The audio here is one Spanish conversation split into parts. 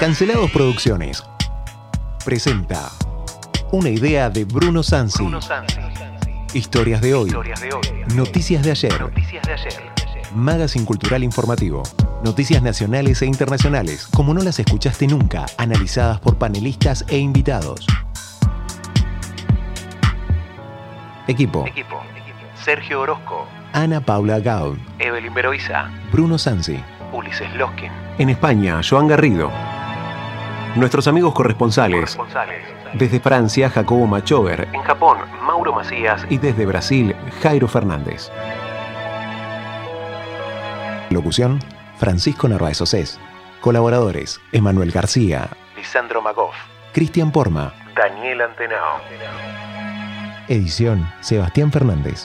Cancelados Producciones presenta una idea de Bruno Sansi. Historias de hoy. Noticias de ayer. Magazine Cultural Informativo. Noticias nacionales e internacionales, como no las escuchaste nunca, analizadas por panelistas e invitados. Equipo. Sergio Orozco, Ana Paula Gaud. Evelyn Beroiza, Bruno Sansi. Ulises Loskin, En España, Joan Garrido. Nuestros amigos corresponsales. corresponsales. Desde Francia, Jacobo Machover. En Japón, Mauro Macías Y desde Brasil, Jairo Fernández. Locución, Francisco Narváez Océs. Colaboradores, Emanuel García, Lisandro Magoff, Cristian Porma. Daniel Antenao. Edición, Sebastián Fernández.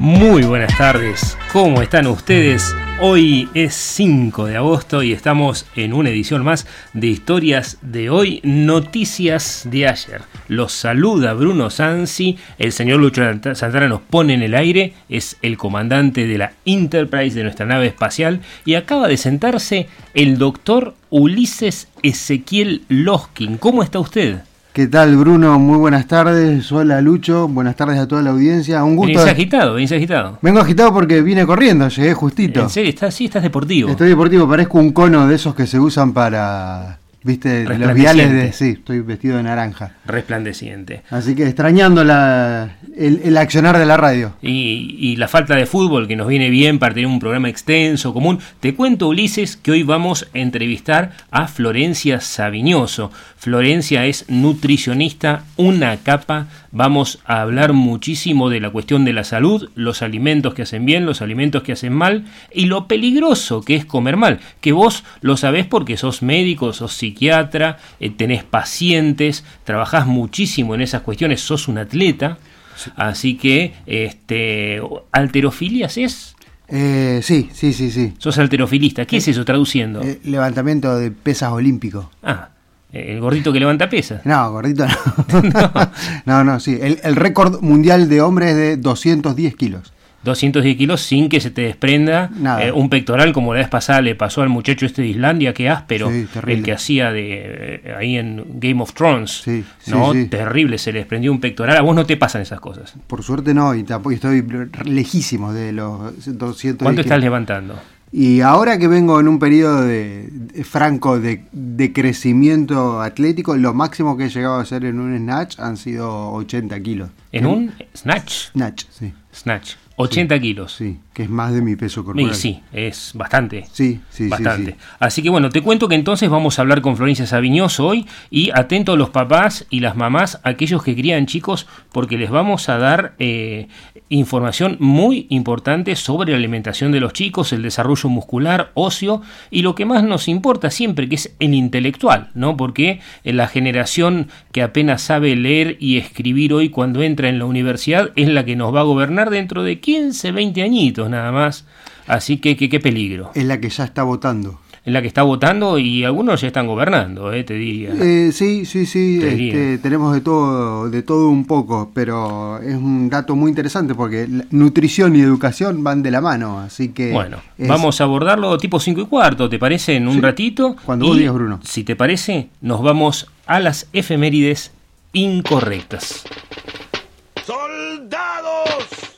Muy buenas tardes, ¿cómo están ustedes? Hoy es 5 de agosto y estamos en una edición más de Historias de hoy, Noticias de ayer. Los saluda Bruno Sansi, el señor Lucho Santana nos pone en el aire, es el comandante de la Enterprise de nuestra nave espacial y acaba de sentarse el doctor Ulises Ezequiel Loskin. ¿Cómo está usted? ¿Qué tal, Bruno? Muy buenas tardes. Hola, Lucho. Buenas tardes a toda la audiencia. Un gusto. Venís agitado, venís agitado. Vengo agitado porque vine corriendo, llegué justito. ¿En serio? ¿Estás, sí, estás deportivo. Estoy deportivo, parezco un cono de esos que se usan para. ¿Viste? Los viales de. Sí, estoy vestido de naranja. Resplandeciente. Así que extrañando la, el, el accionar de la radio. Y, y la falta de fútbol que nos viene bien para tener un programa extenso, común. Te cuento, Ulises, que hoy vamos a entrevistar a Florencia Sabiñoso. Florencia es nutricionista, una capa. Vamos a hablar muchísimo de la cuestión de la salud, los alimentos que hacen bien, los alimentos que hacen mal y lo peligroso que es comer mal. Que vos lo sabés porque sos médico, sos psiquiatra, eh, tenés pacientes, trabajás muchísimo en esas cuestiones, sos un atleta. Así que, este, alterofilias es. Eh, sí, sí, sí, sí. Sos alterofilista. ¿Qué es eso traduciendo? Eh, levantamiento de pesas olímpico. Ah, el gordito que levanta pesas. No, gordito no. no, no, sí. El, el récord mundial de hombres es de 210 kilos. 210 kilos sin que se te desprenda eh, un pectoral como la vez pasada le pasó al muchacho este de Islandia, que áspero, Sí, el que hacía de eh, ahí en Game of Thrones. Sí, sí, no, sí. terrible, se le desprendió un pectoral. A vos no te pasan esas cosas. Por suerte no, y tampoco estoy lejísimo de los 210 ¿Cuánto estás levantando? Y ahora que vengo en un periodo de, de franco de, de crecimiento atlético, lo máximo que he llegado a hacer en un snatch han sido 80 kilos. En un snatch. Snatch, sí. Snatch. 80 kilos. Sí, que es más de mi peso Y corporal. sí, es bastante. Sí, sí, sí, Bastante. sí. Así que bueno, te cuento que entonces vamos a hablar con Florencia Sabiñoso hoy y atento a los papás y las mamás, aquellos que crían chicos, porque les vamos a dar eh, información muy importante sobre la alimentación de los chicos, el desarrollo muscular, óseo y lo que más nos importa siempre, que es el intelectual, ¿no? Porque en la generación que apenas sabe leer y escribir hoy cuando entra en la universidad es la que nos va a gobernar dentro de 15, 20 añitos nada más. Así que que- qué peligro Es la que ya está votando. en la que está votando y algunos ya están gobernando, eh, te diría. Eh, sí, sí, sí, Te este, tenemos de todo, de todo un poco, pero es un dato muy interesante porque nutrición y educación van de la mano, así que... bueno, es- vamos a abordarlo tipo 5 y cuarto, ¿te parece? En un Sí, ratito. cuando Y, vos digas, Bruno. Si te parece, nos vamos a las efemérides incorrectas. ¡Soldados!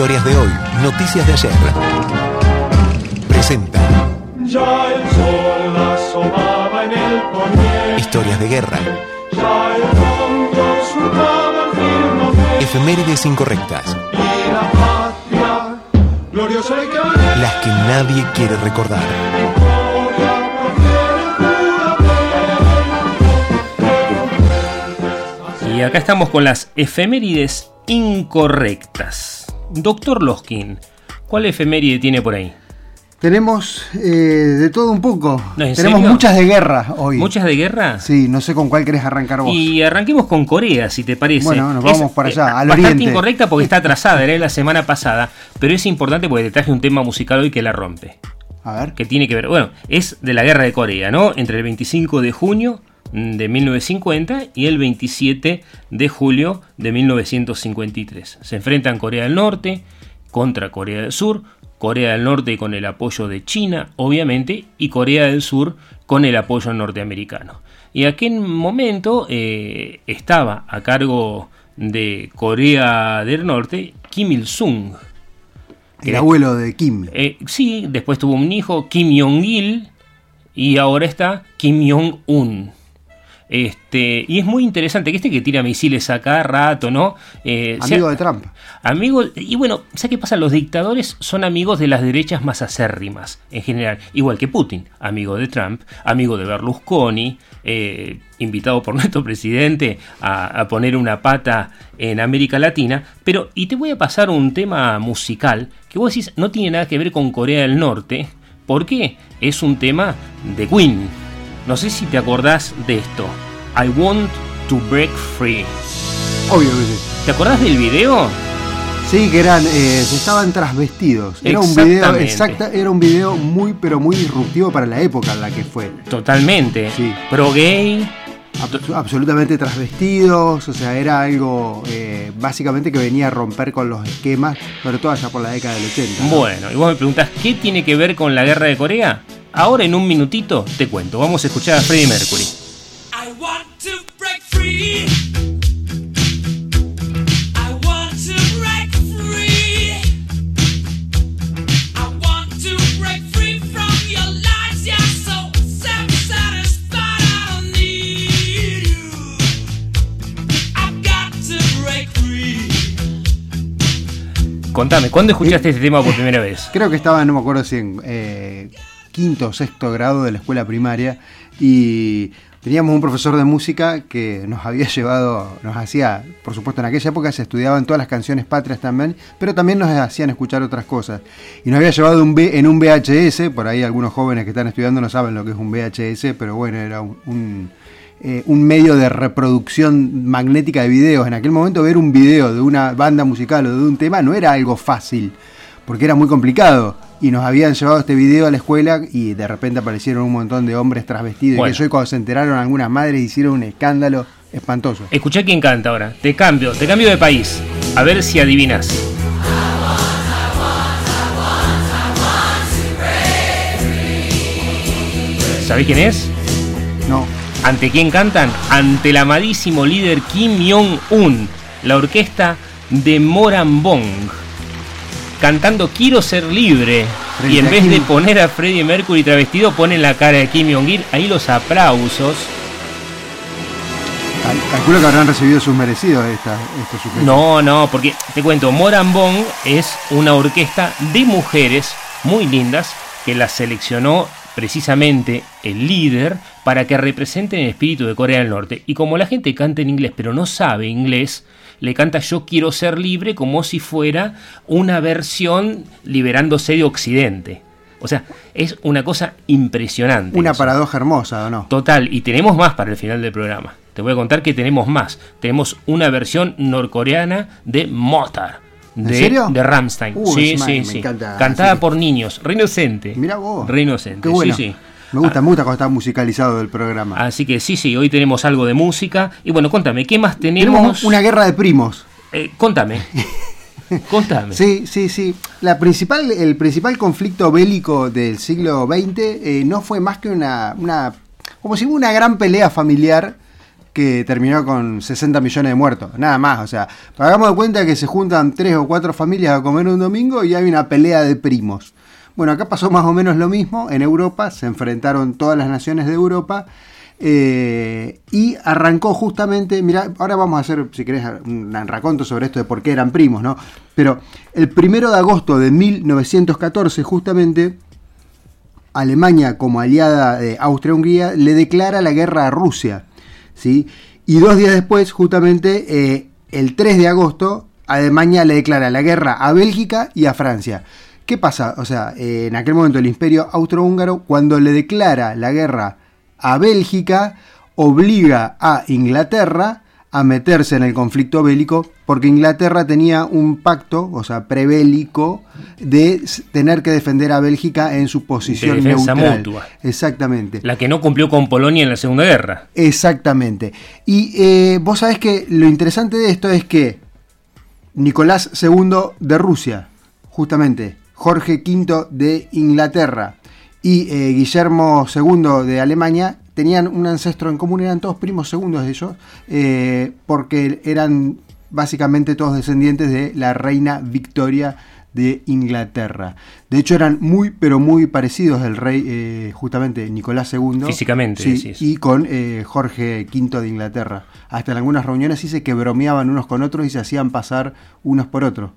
Historias de hoy, noticias de ayer. Presenta. Ya el sol asomaba en el poniente, Historias de guerra, ya el fondo surcaba el firmamento, efemérides incorrectas, y la patria, gloriosa y clara, las que nadie quiere recordar. Y acá estamos con las efemérides incorrectas. Doctor Loskin, ¿cuál efeméride tiene por ahí? Tenemos eh, de todo un poco. No, ¿en Tenemos serio? muchas de guerra hoy. ¿Muchas de guerra? Sí, no sé con cuál querés arrancar vos. Y arranquemos con Corea, si te parece. Bueno, nos vamos para allá, al bastante oriente. incorrecta porque está atrasada, era la semana pasada, pero es importante porque te traje un tema musical hoy que la rompe. A ver. que tiene que ver, bueno, es de la guerra de Corea, ¿no? Entre el 25 de junio de 1950 y el 27 de julio de 1953. Se enfrentan Corea del Norte contra Corea del Sur, Corea del Norte con el apoyo de China, obviamente, y Corea del Sur con el apoyo norteamericano. Y aquel momento eh, estaba a cargo de Corea del Norte Kim Il-sung, El abuelo de Kim. eh, sí, después tuvo un hijo, Kim Jong-il, y ahora está Kim Jong-un. Este, y es muy interesante que este que tira misiles a cada rato, ¿no? Eh, sea- Amigo de Trump. Amigo, y bueno, ¿sabes qué pasa? Los dictadores son amigos de las derechas más acérrimas, en general. Igual que Putin, amigo de Trump, amigo de Berlusconi, eh, invitado por nuestro presidente a, a poner una pata en América Latina. Pero, y te voy a pasar un tema musical que vos decís no tiene nada que ver con Corea del Norte, porque es un tema de Queen. No sé si te acordás de esto. I want to break free. Obvio que sí. ¿Te acordás del video? Sí, que eran, eh, se estaban trasvestidos. Era un video, exacta, era un video muy, pero muy disruptivo para la época en la que fue. Totalmente. Sí. Pro gay. Abs- absolutamente trasvestidos, o sea, era algo eh, básicamente que venía a romper con los esquemas, sobre todo allá por la década del 80. ¿no? Bueno, y vos me preguntás, ¿qué tiene que ver con la guerra de Corea? Ahora en un minutito te cuento. Vamos a escuchar a Freddie Mercury. I want to break free. Contame, ¿cuándo escuchaste este tema por primera vez? Creo que estaba, no me acuerdo si en eh, quinto o sexto grado de la escuela primaria y teníamos un profesor de música que nos había llevado, nos hacía, por supuesto en aquella época se estudiaban todas las canciones patrias también, pero también nos hacían escuchar otras cosas. Y nos había llevado un V- en un VHS, por ahí algunos jóvenes que están estudiando no saben lo que es un VHS, pero bueno, era un eh, un medio de reproducción magnética de videos. En aquel momento ver un video de una banda musical o de un tema no era algo fácil, porque era muy complicado. Y nos habían llevado este video a la escuela y de repente aparecieron un montón de hombres trasvestidos. Bueno. Y yo y cuando se enteraron algunas madres hicieron un escándalo espantoso. Escuchá quién canta ahora. Te cambio, te cambio de país. A ver si adivinas. ¿Sabés quién es? No, ¿Ante quién cantan? Ante el amadísimo líder Kim Jong-un, la orquesta de Morambong, cantando Quiero ser libre. Frente Y en vez Kim. de poner a Freddie Mercury travestido, ponen la cara de Kim Jong-il. Ahí los aplausos. cal- calculo que habrán recibido sus merecidos esta, estos sujetos. No, no, porque te cuento, Morambong es una orquesta de mujeres muy lindas que la seleccionó precisamente el líder para que representen el espíritu de Corea del Norte. Y como la gente canta en inglés pero no sabe inglés, le canta Yo quiero ser libre como si fuera una versión liberándose de Occidente. O sea, es una cosa impresionante. Una eso. paradoja hermosa, ¿o no? Total, y tenemos más para el final del programa. Te voy a contar que tenemos más. Tenemos una versión norcoreana de Motar. ¿En De, serio? De Ramstein. Uh, sí, sí, me sí. encanta. Cantada Sí. por niños. Re inocente. Mirá vos. Re inocente. Qué bueno. Sí, sí. Me gusta, me gusta cuando está musicalizado el programa. Así que sí, sí, hoy tenemos algo de música. Y bueno, contame, ¿qué más tenemos? Tenemos una guerra de primos. Eh, contame. contame. Sí, sí, sí. La principal, el principal conflicto bélico del siglo XX eh, no fue más que una, una, como si una gran pelea familiar que terminó con 60 millones de muertos. Nada más, o sea, hagamos de cuenta que se juntan tres o cuatro familias a comer un domingo y hay una pelea de primos. Bueno, acá pasó más o menos lo mismo. En Europa se enfrentaron todas las naciones de Europa. eh, y arrancó justamente, mira, ahora vamos a hacer, si querés, un raconto sobre esto de por qué eran primos, ¿no? Pero el primero de agosto de 1914, justamente, Alemania, como aliada de Austria-Hungría, le declara la guerra a Rusia, ¿sí? Y dos días después, justamente, eh, el 3 de agosto, Alemania le declara la guerra a Bélgica y a Francia. ¿Qué pasa? O sea, eh, en aquel momento el imperio austrohúngaro, cuando le declara la guerra a Bélgica, obliga a Inglaterra a meterse en el conflicto bélico, porque Inglaterra tenía un pacto, o sea, prebélico, de tener que defender a Bélgica en su posición De neutral. mutua. Exactamente. La que no cumplió con Polonia en la Segunda Guerra. Exactamente. Y eh, vos sabés que lo interesante de esto es que Nicolás II de Rusia, justamente, Jorge V de Inglaterra y eh, Guillermo II de Alemania tenían un ancestro en común, eran todos primos segundos de ellos, eh, porque eran básicamente todos descendientes de la reina Victoria de Inglaterra. De hecho eran muy, pero muy parecidos el rey, eh, justamente Nicolás II. Físicamente, Sí, y con eh, Jorge V de Inglaterra. Hasta en algunas reuniones dice que bromeaban unos con otros y se hacían pasar unos por otros.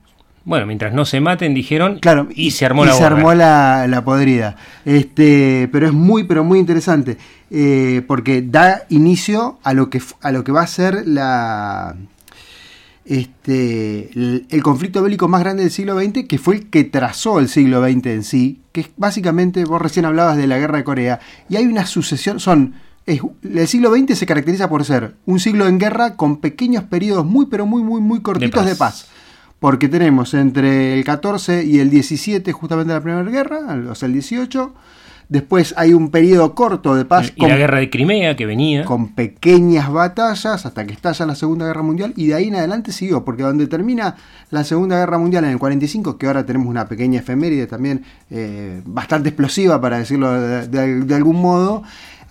Bueno, mientras no se maten, dijeron, Claro, y, se armó y la se armó la, la podrida. Este, pero es muy, pero muy interesante. eh, porque da inicio a lo que a lo que va a ser la este el, el conflicto bélico más grande del siglo XX, que fue el que trazó el siglo XX en sí, que es básicamente, vos recién hablabas de la guerra de Corea, y hay una sucesión, son, es- el siglo XX se caracteriza por ser un siglo en guerra con pequeños periodos muy, pero muy, muy, muy cortitos paz. de paz. Porque tenemos entre el 14 y el 17 justamente la Primera Guerra, o sea, el 18. Después hay un periodo corto de paz Eh, Y la guerra de Crimea que venía. con pequeñas batallas hasta que estalla la Segunda Guerra Mundial y de ahí en adelante siguió, porque donde termina la Segunda Guerra Mundial en el 45, que ahora tenemos una pequeña efeméride también eh, bastante explosiva para decirlo de, de- de algún modo,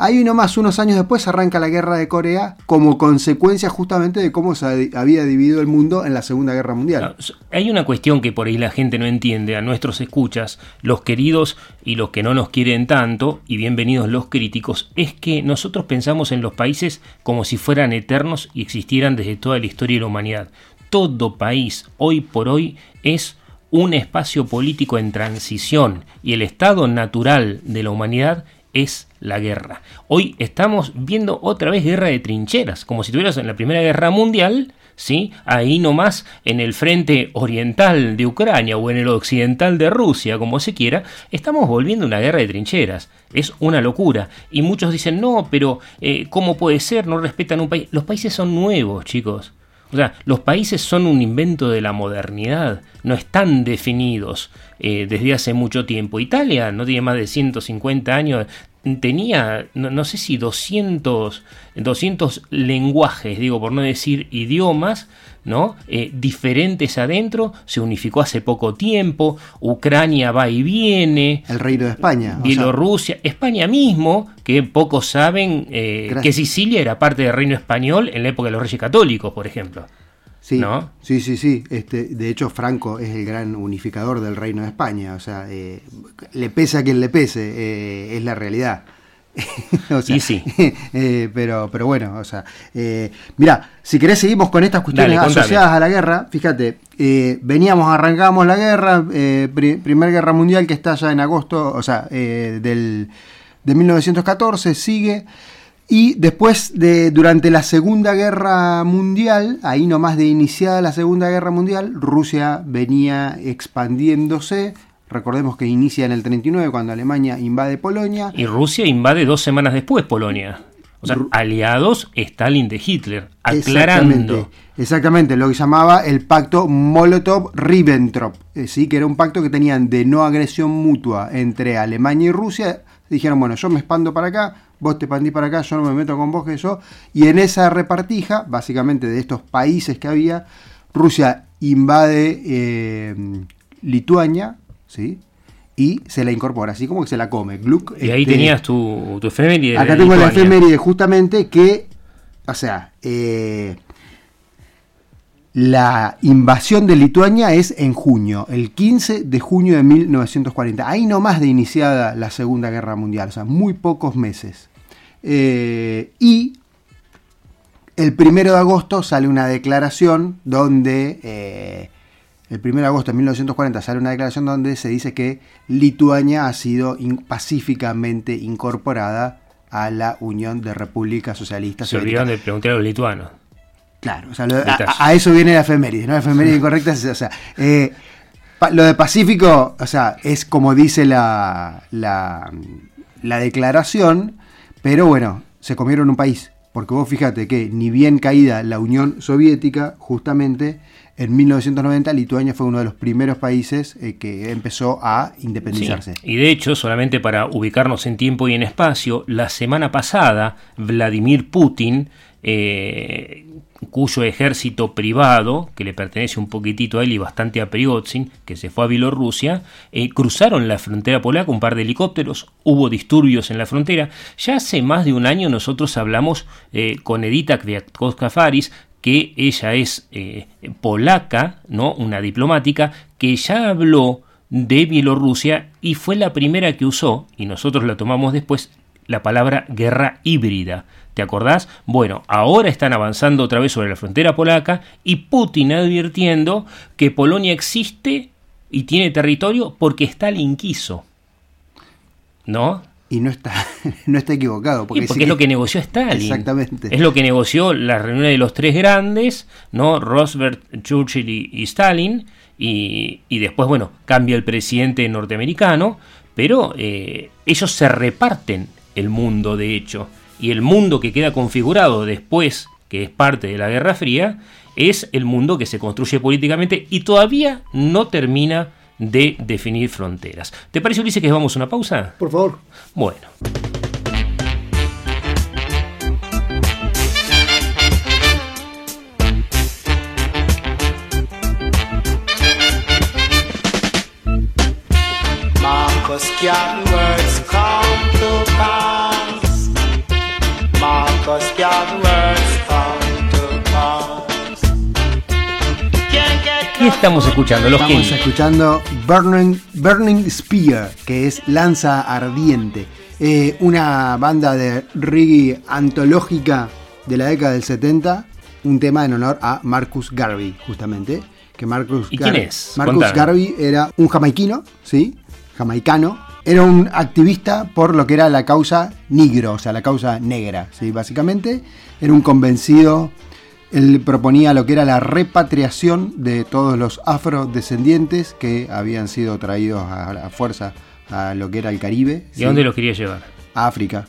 hay nomás unos años después arranca la Guerra de Corea como consecuencia justamente de cómo se ha- había dividido el mundo en la Segunda Guerra Mundial. Hay una cuestión que por ahí la gente no entiende, a nuestros escuchas, los queridos y los que no nos quieren tanto, y bienvenidos los críticos, es que nosotros pensamos en los países como si fueran eternos y existieran desde toda la historia de la humanidad. Todo país, hoy por hoy, es un espacio político en transición y el estado natural de la humanidad es la guerra. Hoy estamos viendo otra vez guerra de trincheras, como si tuvieras en la Primera Guerra Mundial, ¿sí? ahí nomás en el frente oriental de Ucrania o en el occidental de Rusia, como se quiera, estamos volviendo a una guerra de trincheras. Es una locura. Y muchos dicen, no, pero eh, ¿cómo puede ser? No respetan un país. Los países son nuevos, chicos. O sea, los países son un invento de la modernidad, no están definidos eh, desde hace mucho tiempo. Italia no tiene más de 150 años, tenía, no, no sé si 200, 200 lenguajes, digo, por no decir idiomas, ¿no? Eh, diferentes adentro, se unificó hace poco tiempo, Ucrania va y viene, El Reino de España. o sea, Bielorrusia, España mismo, que pocos saben eh, que Sicilia era parte del reino español en la época de los reyes católicos, por ejemplo. Sí, ¿no? sí, sí, sí. Este, de hecho, Franco es el gran unificador del Reino de España. O sea, eh, le pese a quien le pese, eh, es la realidad. O sea, Y sí. eh, pero, pero bueno, o sea, eh, mira, si querés seguimos con estas cuestiones Dale, asociadas a la guerra. Fíjate, eh, veníamos, arrancamos la guerra, eh, pri- Primera Guerra Mundial que está ya en agosto, o sea, eh, del, de 1914, sigue. Y después de durante la Segunda Guerra Mundial, ahí nomás de iniciada la Segunda Guerra Mundial, Rusia venía expandiéndose. Recordemos que inicia en el 39 cuando Alemania invade Polonia. Y Rusia invade dos semanas después Polonia. O sea, aliados Stalin de Hitler, Exactamente, aclarando. exactamente, lo que llamaba el pacto Molotov-Ribbentrop, eh, sí, que era un pacto que tenían de no agresión mutua entre Alemania y Rusia. Dijeron, bueno, yo me expando para acá, vos te expandís para acá, yo no me meto con vos que yo. Y en esa repartija, básicamente de estos países que había, Rusia invade eh, Lituania, ¿sí? Y se la incorpora, así como que se la come. Gluck, Y ahí este, tenías tu, tu efeméride. de Acá tengo la efeméride justamente que, o sea, eh, la invasión de Lituania es en junio, el 15 de junio de 1940. Ahí nomás de iniciada la Segunda Guerra Mundial, o sea, muy pocos meses. Eh, y el primero de agosto sale una declaración donde, eh, el primero de agosto de 1940 sale una declaración donde se dice que Lituania ha sido in- pacíficamente incorporada a la Unión de Repúblicas Socialistas Se olvidaron de preguntar a los lituanos. Claro, o sea, lo- a, eso viene la efeméride, ¿no? La efeméride incorrecta es, o sea, eh, pa- lo de Pacífico, o sea, es como dice la, la, la declaración, pero bueno, se comieron un país. Porque vos fíjate que ni bien caída la Unión Soviética, justamente en 1990 Lituania fue uno de los primeros países eh, que empezó a independizarse. Sí, Y de hecho, solamente para ubicarnos en tiempo y en espacio, la semana pasada Vladimir Putin, eh, cuyo ejército privado, que le pertenece un poquitito a él y bastante a Prigozhin, que se fue a Bielorrusia, eh, cruzaron la frontera polaca un par de helicópteros, hubo disturbios en la frontera. Ya hace más de un año nosotros hablamos eh, con Edita Kwiatkowska-Faris, que ella es eh, polaca, ¿no? una diplomática, que ya habló de Bielorrusia y fue la primera que usó, y nosotros la tomamos después, la palabra guerra híbrida. ¿Te acordás? Bueno, ahora están avanzando otra vez sobre la frontera polaca y Putin advirtiendo que Polonia existe y tiene territorio porque Stalin quiso. ¿No? Y no está, no está equivocado. Y Porque, sí es lo que- que negoció Stalin. Exactamente. Es lo que negoció la reunión de los tres grandes, ¿no? Roosevelt, Churchill y, y Stalin. Y, y después, bueno, cambia el presidente norteamericano. Pero eh, ellos se reparten el mundo, de hecho. Y el mundo que queda configurado después, que es parte de la Guerra Fría, es el mundo que se construye políticamente y todavía no termina de definir fronteras. ¿Te parece, Ulises, que vamos a una pausa? Por favor. Bueno. ¿Qué estamos escuchando? Los Estamos escuchando Burning, Burning Spear, que es Lanza Ardiente. Eh, una banda de reggae antológica de la década del 70. Un tema en honor a Marcus Garvey, justamente. Que Marcus ¿Y quién es? Marcus Contame. Garvey era un jamaiquino, ¿sí? Jamaicano. Era un activista por lo que era la causa negro, o sea, la causa negra, ¿sí? Básicamente. Era un convencido él proponía lo que era la repatriación de todos los afrodescendientes que habían sido traídos a la fuerza a lo que era el Caribe. ¿Y dónde los quería llevar? A África.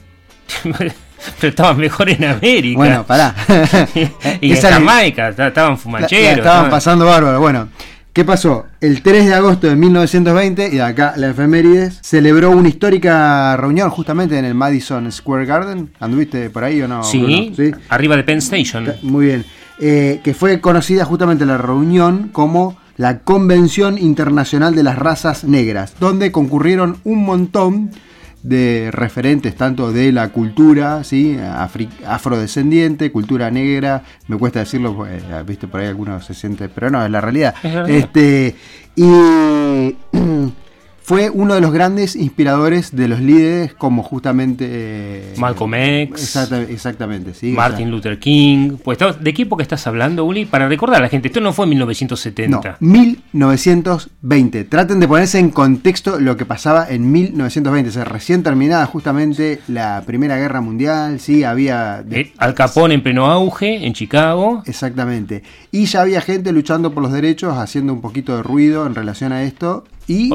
Pero estaban mejor en América. Bueno, pará. y en Jamaica, ta- estaban fumacheros. estaban- pasando bárbaro. Bueno, ¿qué pasó? El 3 de agosto de 1920, y acá la efemérides, celebró una histórica reunión justamente en el Madison Square Garden. ¿Anduviste por ahí o no? Sí, Bruno? arriba de Penn Station. Muy bien. Eh, que fue conocida justamente la reunión como la Convención Internacional de las Razas Negras, donde concurrieron un montón de referentes tanto de la cultura, ¿sí? Afri- afrodescendiente, cultura negra, me cuesta decirlo, eh, viste por ahí algunos se sienten, pero no, es la realidad. Es. Este, y fue uno de los grandes inspiradores de los líderes como justamente eh, Malcolm X. Exacta- exactamente, sí. Martin Luther King. Pues, ¿estás- ¿De qué época estás hablando, Uli? Para recordar a la gente, esto no fue en 1970. No, 1920. Traten de ponerse en contexto lo que pasaba en 1920. O sea, recién terminada justamente la Primera Guerra Mundial, sí, había... de- Eh, Al Capone en pleno auge, en Chicago. Exactamente. Y ya había gente luchando por los derechos, haciendo un poquito de ruido en relación a esto.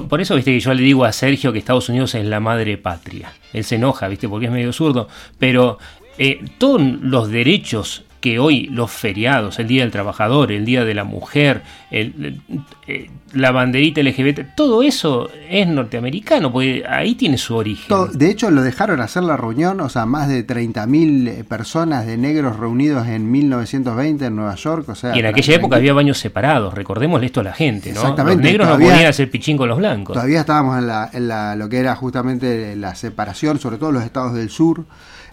Por eso, viste, que yo le digo a Sergio que Estados Unidos es la madre patria. Él se enoja, viste, porque es medio zurdo. Pero eh, todos los derechos que hoy, los feriados, el Día del Trabajador, el Día de la Mujer, el- eh, la banderita LGBT, todo eso es norteamericano, porque ahí tiene su origen. de hecho lo dejaron hacer la reunión, o sea, más de 30.000 personas de negros reunidos en 1920 en Nueva York. O sea, y en aquella época había baños separados, recordémosle esto a la gente, ¿no? Exactamente, Los negros todavía- no podían hacer pichín con los blancos. Todavía estábamos en, la, en la- lo que era justamente la separación, sobre todo los estados del sur.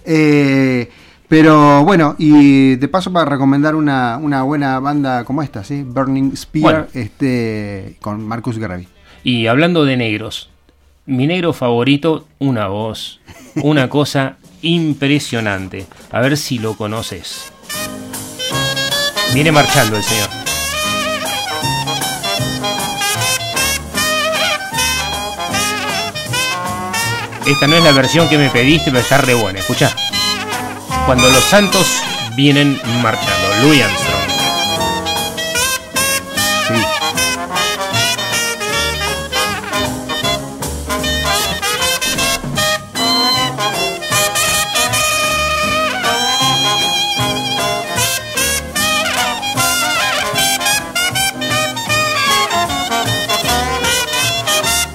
Eh, pero bueno, y de paso para recomendar una, una buena banda como esta, ¿sí? Burning Spear, Bueno. este, con Marcus Garvey. Y hablando de negros, mi negro favorito, una voz, una cosa impresionante. A ver si lo conoces. Viene marchando el señor. Esta no es la versión que me pediste, pero está re buena. Escucha cuando los santos vienen marchando. Louis Armstrong.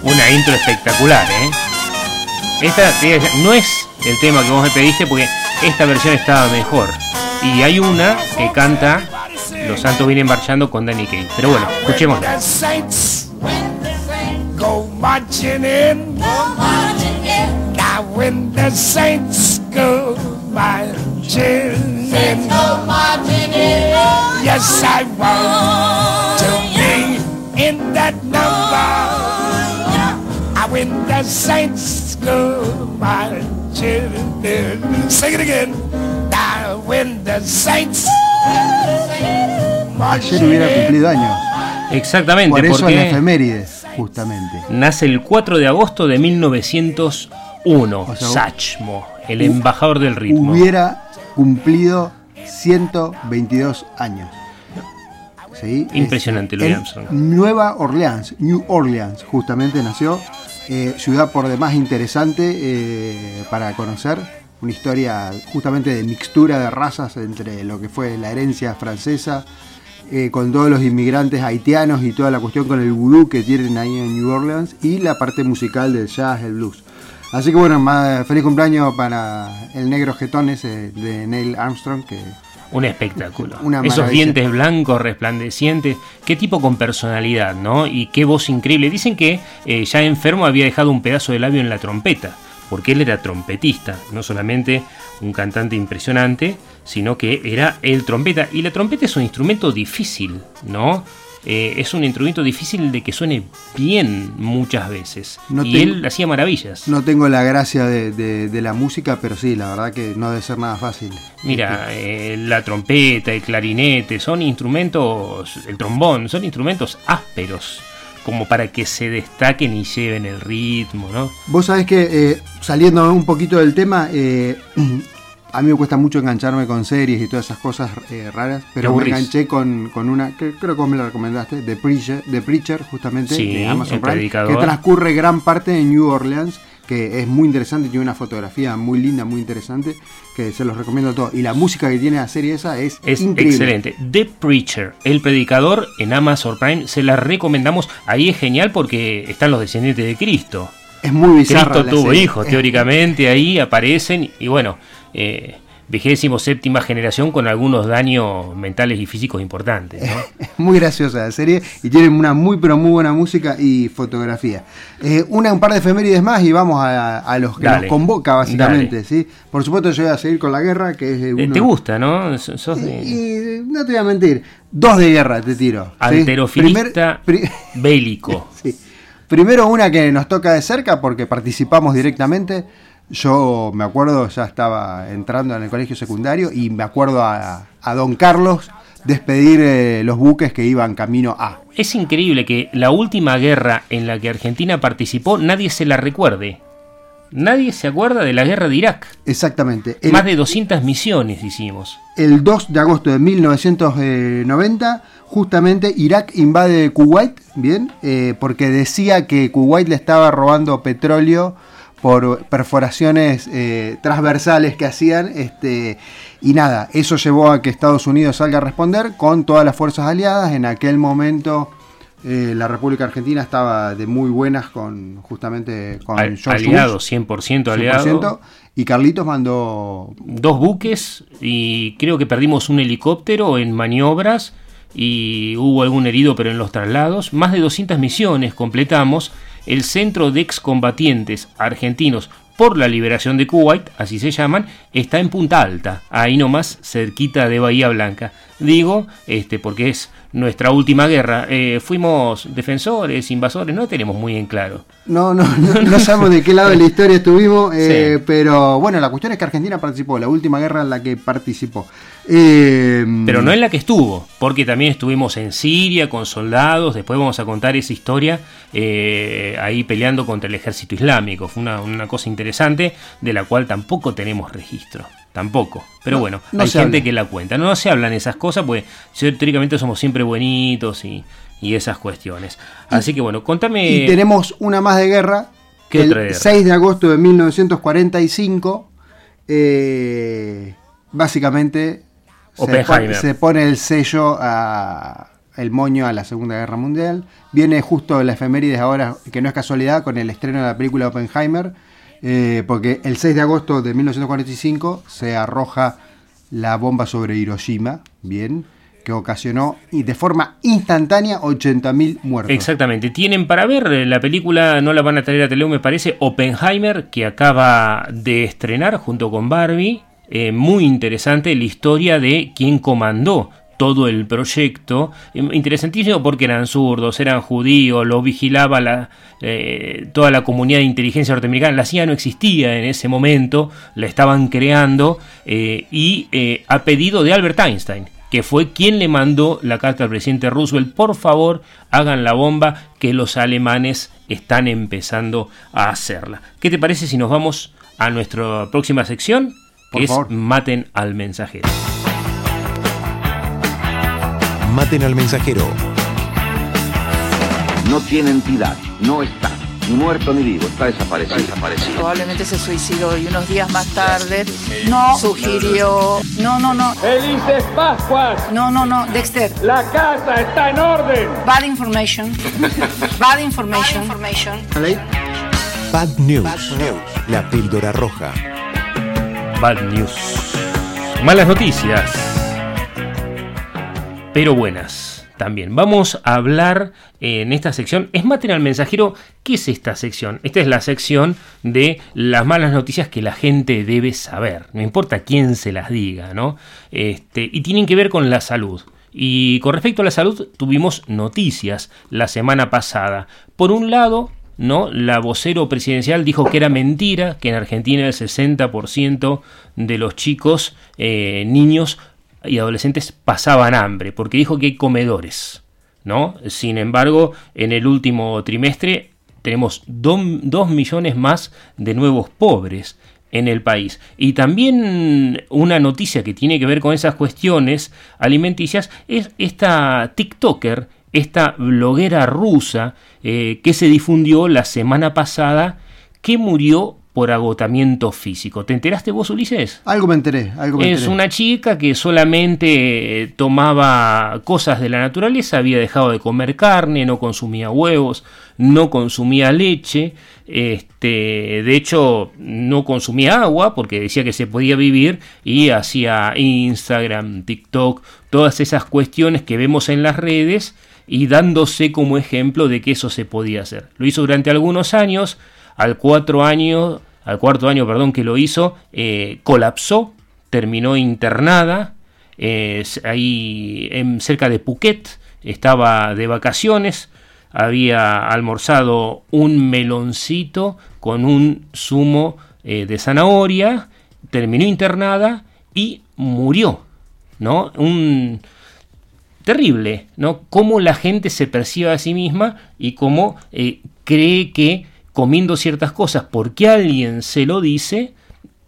Una intro espectacular, ¿eh? Esta no es el tema que vos me pediste porque esta versión estaba mejor. Y hay una que canta Los Santos vienen marchando con Danny Kaye. Pero bueno, escuchémosla. Go marching in. Now when the saints go marching in. Yes, I want to be in that number. Ah, When the saints go marching in. Sing it again. Now when the saints Ayer hubiera cumplido años. Exactamente, Por eso en porque efeméride, justamente. nace el 4 de agosto de 1901. O sea, Sachmo, el embajador del ritmo. Hubiera cumplido 122 años. ¿Sí? Impresionante, Es- Louis Armstrong. Nueva Orleans, New Orleans, justamente nació. Eh, ciudad por demás interesante eh, para conocer. Una historia justamente de mixtura de razas entre lo que fue la herencia francesa, eh, con todos los inmigrantes haitianos y toda la cuestión con el vudú que tienen ahí en New Orleans y la parte musical del jazz, el blues. Así que bueno, feliz cumpleaños para el negro jetón ese de Neil Armstrong, que Un espectáculo. Una Esos dientes blancos, resplandecientes. Qué tipo con personalidad, ¿no? Y qué voz increíble. Dicen que eh, ya enfermo había dejado un pedazo de labio en la trompeta. Porque él era trompetista. No solamente un cantante impresionante, sino que era el trompeta. Y la trompeta es un instrumento difícil, ¿no? Eh, es un instrumento difícil de que suene bien muchas veces. No y tengo- él hacía maravillas. no tengo la gracia de, de- de la música, pero sí, la verdad que no debe ser nada fácil. Mira, eh, la trompeta, el clarinete, son instrumentos, el trombón, son instrumentos ásperos, como para que se destaquen y lleven el ritmo, ¿no? Vos sabés que, eh, saliendo un poquito del tema, eh, a mí me cuesta mucho engancharme con series y todas esas cosas eh, raras, pero me enganché con, con una, que creo que vos me la recomendaste, The Preacher, The Preacher justamente, Sí, de Amazon Prime, predicador. que transcurre gran parte en New Orleans, que es muy interesante, tiene una fotografía muy linda, muy interesante, que se los recomiendo a todos. Y la música que tiene la serie esa es, Es increíble. excelente. The Preacher, el predicador en Amazon Prime, se la recomendamos. Ahí es genial porque están los descendientes de Cristo. Es muy bizarra Cristo tuvo hijos, teóricamente ahí aparecen y bueno, eh, vigésimo séptima generación con algunos daños mentales y físicos importantes, muy graciosa la serie y tiene una muy pero muy buena música y fotografía. Eh, una, un par de efemérides más y vamos a, a los que Dale, nos convoca básicamente. dale. ¿sí? Por supuesto yo voy a seguir con la guerra, que es Eh, uno... ¿Te gusta, no? Sos- de- Y no te voy a mentir, dos de guerra te tiro. ¿sí? Alterofilista Primer- bélico. Sí. Primero una que nos toca de cerca porque participamos directamente. Yo me acuerdo, ya estaba entrando en el colegio secundario y me acuerdo a, a don Carlos despedir eh, los buques que iban camino a. Es increíble que la última guerra en la que Argentina participó nadie se la recuerde. Nadie se acuerda de la guerra de Irak. Exactamente. El, Más de 200 misiones hicimos. el 2 de agosto de 1990, justamente Irak invade Kuwait, ¿bien? Eh, porque decía que Kuwait le estaba robando petróleo por perforaciones eh, transversales que hacían. Este, y nada, eso llevó a que Estados Unidos salga a responder con todas las fuerzas aliadas. En aquel momento eh, la República Argentina estaba de muy buenas con justamente con Al- George aliados, Bush, 100% aliados. 100%, y Carlitos mandó Dos buques y creo que perdimos un helicóptero en maniobras y hubo algún herido pero en los traslados. Más de 200 misiones completamos. El Centro de Excombatientes Argentinos por la Liberación de Kuwait, así se llaman, está en Punta Alta, ahí nomás cerquita de Bahía Blanca. Digo, este, porque es nuestra última guerra. Eh, fuimos defensores, invasores, no tenemos muy en claro. No, no, no, no sabemos de qué lado de la historia estuvimos, eh, Sí. pero bueno, la cuestión es que Argentina participó, la última guerra en la que participó. Eh, Pero no en la que estuvo, porque también estuvimos en Siria con soldados, después vamos a contar esa historia eh, ahí peleando contra el ejército islámico. Fue una, una cosa interesante de la cual tampoco tenemos registro. Tampoco. Pero No, bueno, no hay gente habla. que la cuenta. No, se hablan esas cosas, porque teóricamente somos siempre buenitos y, y esas cuestiones. Así que bueno, contame. Y tenemos una más de guerra. ¿Qué el otra guerra? 6 de agosto de 1945. eh, básicamente se, pone- se pone el sello a, el moño a la Segunda Guerra Mundial. Viene justo la efemérides ahora, que no es casualidad, con el estreno de la película Oppenheimer, eh, porque el 6 de agosto de 1945 se arroja la bomba sobre Hiroshima, bien, que ocasionó de forma instantánea 80.000 muertos. Exactamente. Tienen para ver eh, la película, no la van a traer a Teleo, me parece, Oppenheimer, que acaba de estrenar junto con Barbie. Eh, muy interesante la historia de quién comandó todo el proyecto. Interesantísimo porque eran zurdos, eran judíos, lo vigilaba la, eh, toda la comunidad de inteligencia norteamericana. La CIA no existía en ese momento, la estaban creando eh, y eh, a pedido de Albert Einstein que fue quien le mandó la carta al presidente Roosevelt, por favor hagan la bomba que los alemanes están empezando a hacerla. ¿Qué te parece si nos vamos a nuestra próxima sección? Por Que es favor. Maten al mensajero. Maten al mensajero. No tiene entidad, no está, ni muerto ni vivo, está desaparecido. desaparecido. Probablemente se suicidó y unos días más tarde no sugirió. No, no, no. Felices Pascuas. No, no, no. Dexter. La casa está en orden. Bad information. Bad information. information. Bad News. La píldora roja. Bad news. Malas noticias. Pero buenas también. Vamos a hablar eh, en esta sección. Es Maten al Mensajero. ¿Qué es esta sección? Esta es la sección de las malas noticias que la gente debe saber. No importa quién se las diga, ¿no? Este, y tienen que ver con la salud. Y con respecto a la salud, tuvimos noticias la semana pasada. Por un lado, ¿no? La vocero presidencial dijo que era mentira, que en Argentina el 60% de los chicos, eh, niños y adolescentes pasaban hambre, porque dijo que hay comedores, ¿no? Sin embargo, en el último trimestre tenemos 2 millones más de nuevos pobres en el país. Y también una noticia que tiene que ver con esas cuestiones alimenticias es esta TikToker, esta bloguera rusa eh, que se difundió la semana pasada que murió por agotamiento físico. ¿Te enteraste vos, Ulises? Algo me enteré, algo me Es enteré. una chica que solamente eh, tomaba cosas de la naturaleza, había dejado de comer carne, no consumía huevos, no consumía leche, este, de hecho no consumía agua porque decía que se podía vivir y hacía Instagram, TikTok, todas esas cuestiones que vemos en las redes y dándose como ejemplo de que eso se podía hacer. Lo hizo durante algunos años, al cuatro año, al cuarto año, perdón, que lo hizo, eh, colapsó, terminó internada, eh, ahí en, cerca de Phuket, estaba de vacaciones, había almorzado un meloncito con un zumo eh, de zanahoria, terminó internada y murió, ¿no? Un terrible, ¿no? Cómo la gente se percibe a sí misma y cómo cree que comiendo ciertas cosas porque alguien se lo dice,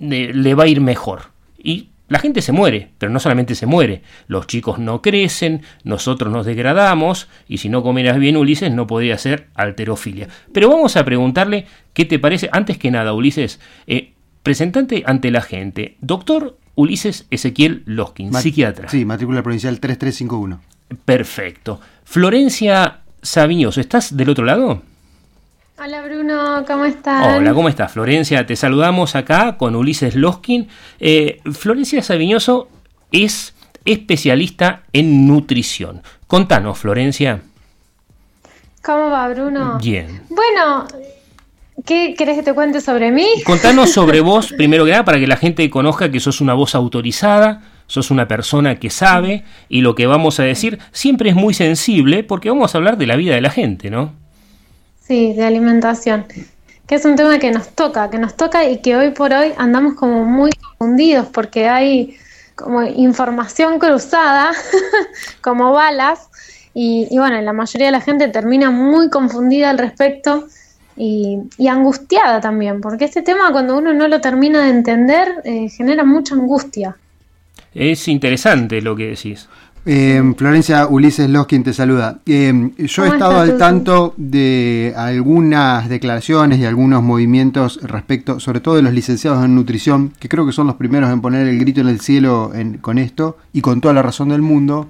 eh, le va a ir mejor. Y la gente se muere, pero no solamente se muere, los chicos no crecen, nosotros nos degradamos, y si no comieras bien Ulises no podría ser alterofilia. Pero vamos a preguntarle qué te parece, antes que nada Ulises, eh, presentante ante la gente, doctor Ulises Ezequiel Loskin, psiquiatra. Sí, matrícula provincial 3351. Perfecto. Florencia Sabiñoso, ¿estás del otro lado? Hola Bruno, ¿cómo estás? Hola, ¿cómo estás, Florencia? Te saludamos acá con Ulises Loskin. Eh, Florencia Sabiñoso es especialista en nutrición. Contanos, Florencia. ¿Cómo va Bruno? Bien. Bueno, ¿qué querés que te cuente sobre mí? Contanos sobre vos, primero que nada, para que la gente conozca que sos una voz autorizada, sos una persona que sabe, y lo que vamos a decir siempre es muy sensible, porque vamos a hablar de la vida de la gente, ¿no? Sí, de alimentación. Que es un tema que nos toca, que nos toca y que hoy por hoy andamos como muy confundidos porque hay como información cruzada, como balas, y, bueno, la mayoría de la gente termina muy confundida al respecto y, y angustiada también, porque este tema cuando uno no lo termina de entender eh, genera mucha angustia. Es interesante lo que decís. Eh, Florencia Ulises Loskin te saluda. Eh, yo he ¿Cómo estado al tanto de algunas declaraciones y algunos movimientos respecto, sobre todo de los licenciados en nutrición, que creo que son los primeros en poner el grito en el cielo en- con esto y con toda la razón del mundo,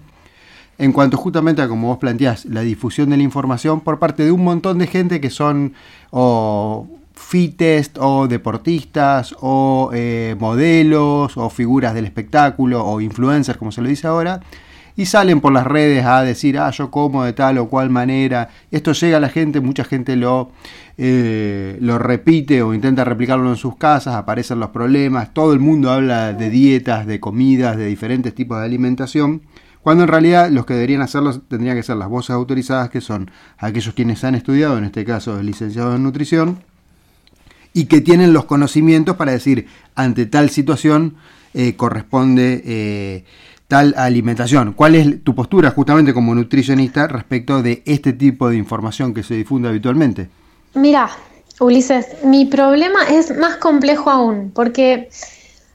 en cuanto justamente a como vos planteás, la difusión de la información por parte de un montón de gente que son o fitest o deportistas o eh, modelos o figuras del espectáculo o influencers como se lo dice ahora y salen por las redes a decir ah yo como de tal o cual manera esto llega a la gente mucha gente lo eh, lo repite o intenta replicarlo en sus casas aparecen los problemas todo el mundo habla de dietas de comidas de diferentes tipos de alimentación cuando en realidad los que deberían hacerlo tendrían que ser las voces autorizadas que son aquellos quienes han estudiado en este caso el licenciado en nutrición y que tienen los conocimientos para decir ante tal situación eh, corresponde eh, tal alimentación. ¿Cuál es tu postura justamente como nutricionista respecto de este tipo de información que se difunde habitualmente? Mira, Ulises, mi problema es más complejo aún, porque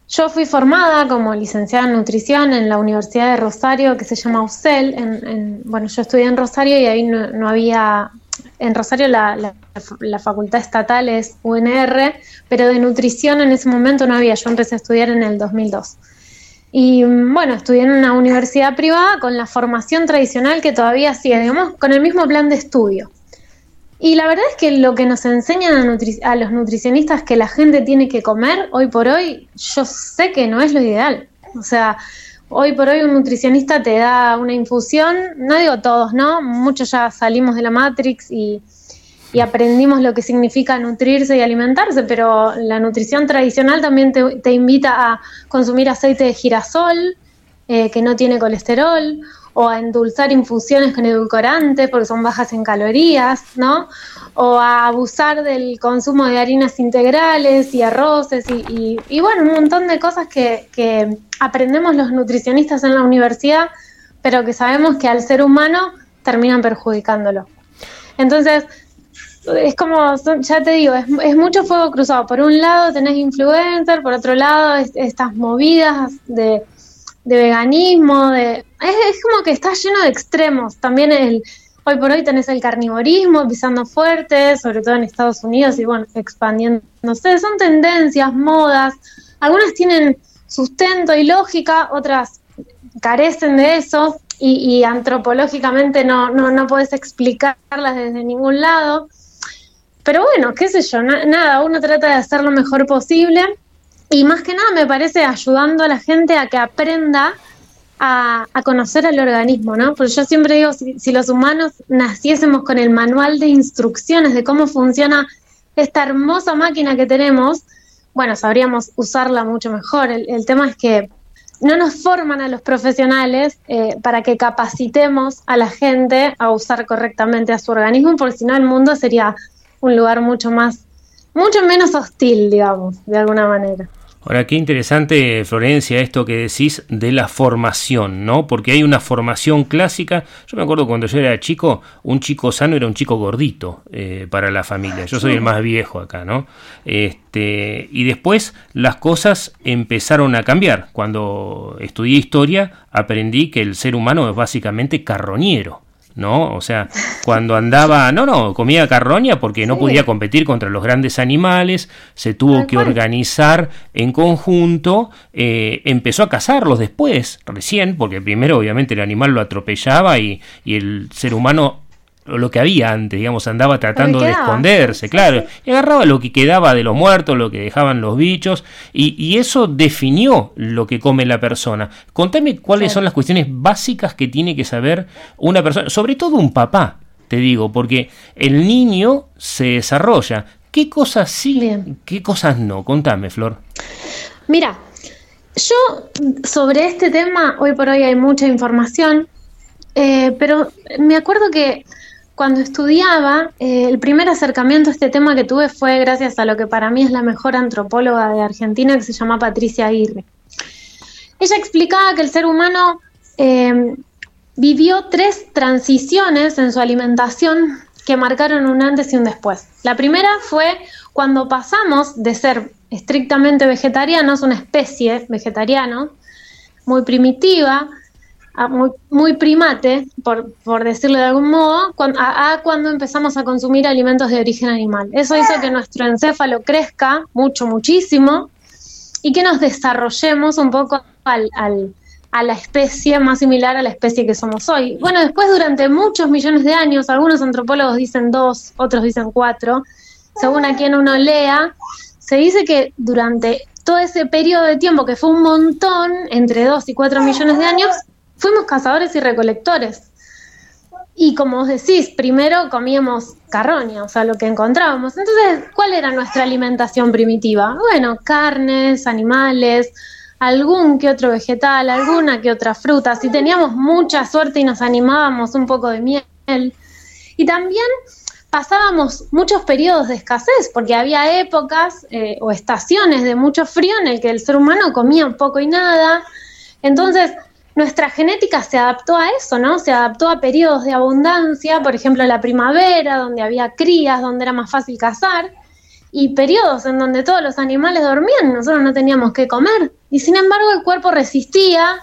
yo fui formada como licenciada en nutrición en la Universidad de Rosario, que se llama UCEL. En, en- bueno, yo estudié en Rosario y ahí no, había. En Rosario la, la- la facultad estatal es UNR, pero de nutrición en ese momento no había. Yo empecé a estudiar en el 2002. Y mm, bueno, estudié en una universidad privada con la formación tradicional que todavía sigue, digamos, con el mismo plan de estudio. Y la verdad es que lo que nos enseñan a, a los nutricionistas que la gente tiene que comer, hoy por hoy, yo sé que no es lo ideal. O sea, hoy por hoy un nutricionista te da una infusión, no digo todos, ¿no? Muchos ya salimos de la Matrix y, y aprendimos lo que significa nutrirse y alimentarse, pero la nutrición tradicional también te, invita a consumir aceite de girasol, eh, que no tiene colesterol, o a endulzar infusiones con edulcorantes porque son bajas en calorías, ¿no? O a abusar del consumo de harinas integrales y arroces y, y- y, bueno, un montón de cosas que, que aprendemos los nutricionistas en la universidad, pero que sabemos que al ser humano terminan perjudicándolo. Entonces, es como, son- ya te digo, es, es mucho fuego cruzado. Por un lado tenés influencer, por otro lado es- estas movidas de, de veganismo, de, es, como que está lleno de extremos. También el, hoy por hoy tenés el carnivorismo pisando fuerte, sobre todo en Estados Unidos y bueno, expandiéndose. Son tendencias, modas, algunas tienen sustento y lógica, otras carecen de eso y, y antropológicamente no, no, no podés explicarlas desde ningún lado. Pero bueno, qué sé yo, na- nada, uno trata de hacer lo mejor posible y más que nada me parece ayudando a la gente a que aprenda a, a conocer al organismo, ¿no? Porque yo siempre digo, si, los humanos naciésemos con el manual de instrucciones de cómo funciona esta hermosa máquina que tenemos, bueno, sabríamos usarla mucho mejor. El, el tema es que no nos forman a los profesionales eh, para que capacitemos a la gente a usar correctamente a su organismo, porque si no el mundo sería un lugar mucho más, mucho menos hostil, digamos, de alguna manera. Ahora, qué interesante, Florencia, esto que decís de la formación, ¿no? Porque hay una formación clásica. Yo me acuerdo cuando yo era chico, un chico sano era un chico gordito eh, para la familia. Yo soy el más viejo acá, ¿no? Este, y después las cosas empezaron a cambiar. Cuando estudié historia, aprendí que el ser humano es básicamente carroñero. ¿No? O sea, cuando andaba, no, no, comía carroña porque no podía competir contra los grandes animales, se tuvo que organizar en conjunto, eh, empezó a cazarlos después, recién, porque primero obviamente el animal lo atropellaba y, y el ser humano lo que había antes, digamos, andaba tratando de esconderse, claro, y agarraba lo que quedaba de los muertos, lo que dejaban los bichos, y, y eso definió lo que come la persona. Contame cuáles son las cuestiones básicas que tiene que saber una persona, sobre todo un papá, te digo, porque el niño se desarrolla. ¿Qué cosas sí, qué cosas no? Contame, Flor. Mira, yo sobre este tema, hoy por hoy hay mucha información, eh, pero me acuerdo que cuando estudiaba, eh, el primer acercamiento a este tema que tuve fue gracias a lo que para mí es la mejor antropóloga de Argentina, que se llama Patricia Aguirre. Ella explicaba que el ser humano eh, vivió tres transiciones en su alimentación que marcaron un antes y un después. La primera fue cuando pasamos de ser estrictamente vegetarianos, una especie vegetariano, muy primitiva, a muy, muy primate, por, por decirlo de algún modo, a, cuando empezamos a consumir alimentos de origen animal. Eso hizo que nuestro encéfalo crezca mucho, muchísimo, y que nos desarrollemos un poco al- a la especie más similar a la especie que somos hoy. Bueno, después durante muchos millones de años, algunos antropólogos dicen dos, otros dicen cuatro, según a quien uno lea, se dice que durante todo ese periodo de tiempo, que fue un montón, entre dos y cuatro millones de años, fuimos cazadores y recolectores. Y como vos decís, primero comíamos carroña, o sea, lo que encontrábamos. Entonces, ¿cuál era nuestra alimentación primitiva? Bueno, carnes, animales, algún que otro vegetal, alguna que otra fruta. Si teníamos mucha suerte y nos animábamos un poco de miel. Y también pasábamos muchos periodos de escasez, porque había épocas eh, o estaciones de mucho frío en el que el ser humano comía poco y nada. Entonces, nuestra genética se adaptó a eso, ¿no? Se adaptó a periodos de abundancia, por ejemplo, la primavera, donde había crías, donde era más fácil cazar, y periodos en donde todos los animales dormían, nosotros no teníamos que comer. Y sin embargo, el cuerpo resistía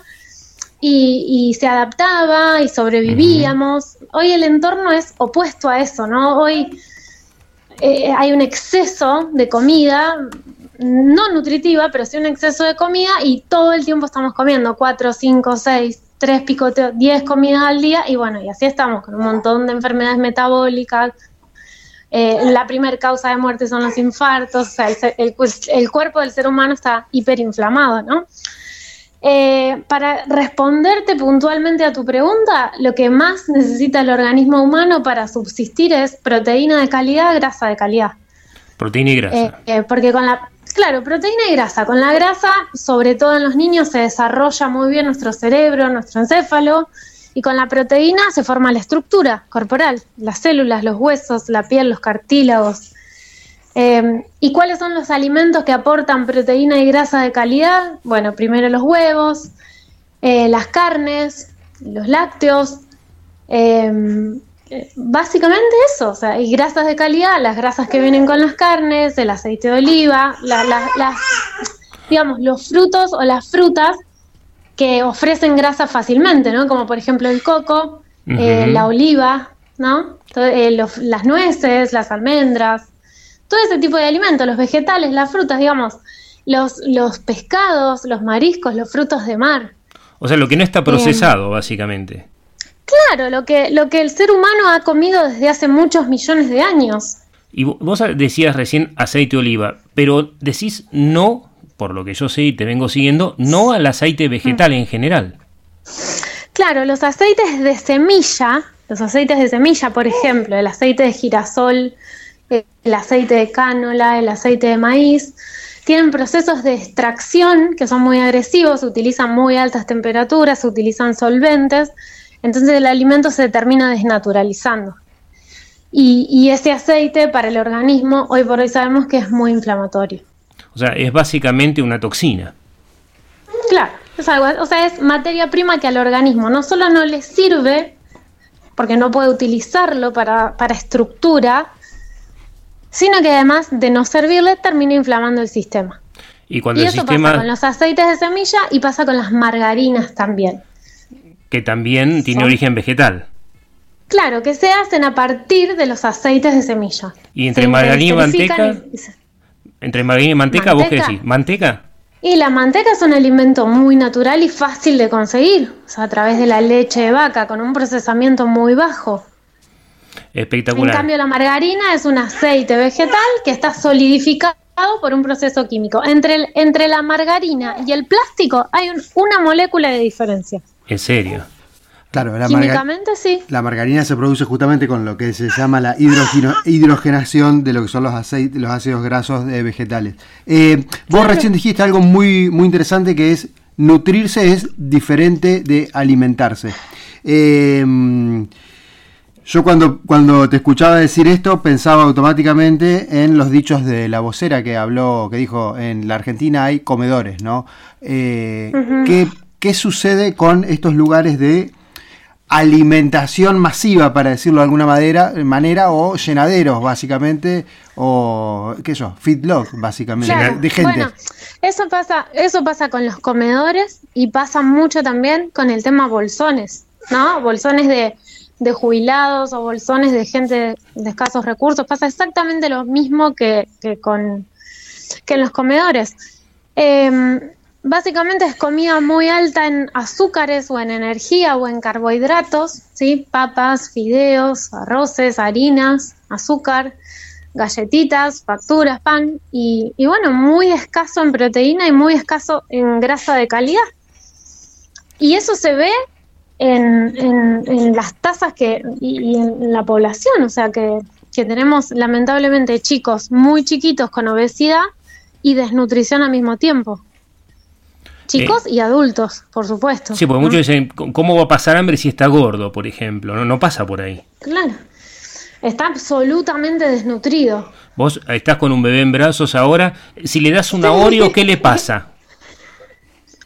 y, y se adaptaba y sobrevivíamos. Hoy el entorno es opuesto a eso, ¿no? Hoy eh, hay un exceso de comida, no nutritiva, pero sí un exceso de comida y todo el tiempo estamos comiendo 4, 5, 6, 3 picoteos, 10 comidas al día y bueno, y así estamos con un montón de enfermedades metabólicas. Eh, la primera causa de muerte son los infartos, o sea, el, cuerpo del ser humano está hiperinflamado, ¿no? Eh, para responderte puntualmente a tu pregunta, lo que más necesita el organismo humano para subsistir es proteína de calidad, grasa de calidad. Proteína y grasa. Eh, eh, porque con la, claro, proteína y grasa. Con la grasa, sobre todo en los niños, se desarrolla muy bien nuestro cerebro, nuestro encéfalo. Y con la proteína se forma la estructura corporal, las células, los huesos, la piel, los cartílagos. Eh, ¿Y cuáles son los alimentos que aportan proteína y grasa de calidad? Bueno, primero los huevos, eh, las carnes, los lácteos, eh, básicamente eso, o sea, y grasas de calidad, las grasas que vienen con las carnes, el aceite de oliva, la- la- las, digamos, los frutos o las frutas que ofrecen grasa fácilmente, ¿no? Como por ejemplo el coco, eh, la oliva, ¿no? Eh, los- las nueces, las almendras, todo ese tipo de alimentos, los vegetales, las frutas, digamos, los, los pescados, los mariscos, los frutos de mar. O sea, lo que no está procesado, básicamente. Claro, lo que, lo que el ser humano ha comido desde hace muchos millones de años. Y vo- vos decías recién aceite de oliva, pero decís no, por lo que yo sé y te vengo siguiendo, no al aceite vegetal Mm. en general. Claro, los aceites de semilla, los aceites de semilla, por ejemplo, el aceite de girasol, el aceite de cánola, el aceite de maíz, tienen procesos de extracción que son muy agresivos, se utilizan muy altas temperaturas, se utilizan solventes, entonces el alimento se termina desnaturalizando. Y, y ese aceite para el organismo, hoy por hoy sabemos que es muy inflamatorio. O sea, es básicamente una toxina. Claro, es algo, o sea, es materia prima que al organismo no solo no le sirve, porque no puede utilizarlo para, para estructura, sino que además de no servirle termina inflamando el sistema. Y cuando y el eso sistema, pasa con los aceites de semilla y pasa con las margarinas también. Que también tiene Son- origen vegetal. Claro, que se hacen a partir de los aceites de semilla. Y entre Se margarina y manteca, y- entre margarina y manteca, ¿vos qué decís? ¿Manteca? Y la manteca es un alimento muy natural y fácil de conseguir, o sea, a través de la leche de vaca, con un procesamiento muy bajo. En Espectacular. cambio, la margarina es un aceite vegetal que está solidificado por un proceso químico. Entre, el- entre la margarina y el plástico hay un- una molécula de diferencia. En serio. Claro, la, Químicamente sí. la margarina se produce justamente con lo que se llama la hidrogeno- hidrogenación de lo que son los aceites, los ácidos grasos eh, vegetales. Eh, vos recién dijiste algo muy, muy interesante que es nutrirse es diferente de alimentarse. Eh, yo cuando, cuando te escuchaba decir esto pensaba automáticamente en los dichos de la vocera que habló, que dijo, en la Argentina hay comedores, ¿no? Eh. ¿qué, qué sucede con estos lugares de alimentación masiva, para decirlo de alguna manera, manera o llenaderos, básicamente, o qué sé yo, feedlot, básicamente, Claro, de gente? Bueno, eso pasa, eso pasa con los comedores y pasa mucho también con el tema bolsones, ¿no? Bolsones de, de jubilados o bolsones de gente de escasos recursos. Pasa exactamente lo mismo que, que con que en los comedores. Eh, básicamente es comida muy alta en azúcares o en energía o en carbohidratos, ¿sí? Papas, fideos, arroces, harinas, azúcar, galletitas, facturas, pan y, y bueno, muy escaso en proteína y muy escaso en grasa de calidad. Y eso se ve en, las tasas que, y, en la población, o sea que tenemos lamentablemente chicos muy chiquitos con obesidad y desnutrición al mismo tiempo. Chicos y adultos, por supuesto. Sí, porque ¿no? muchos dicen, ¿cómo va a pasar hambre si está gordo, por ejemplo? No, no pasa por ahí. Claro. Está absolutamente desnutrido. Vos estás con un bebé en brazos ahora, si le das una Oreo, ¿qué le pasa?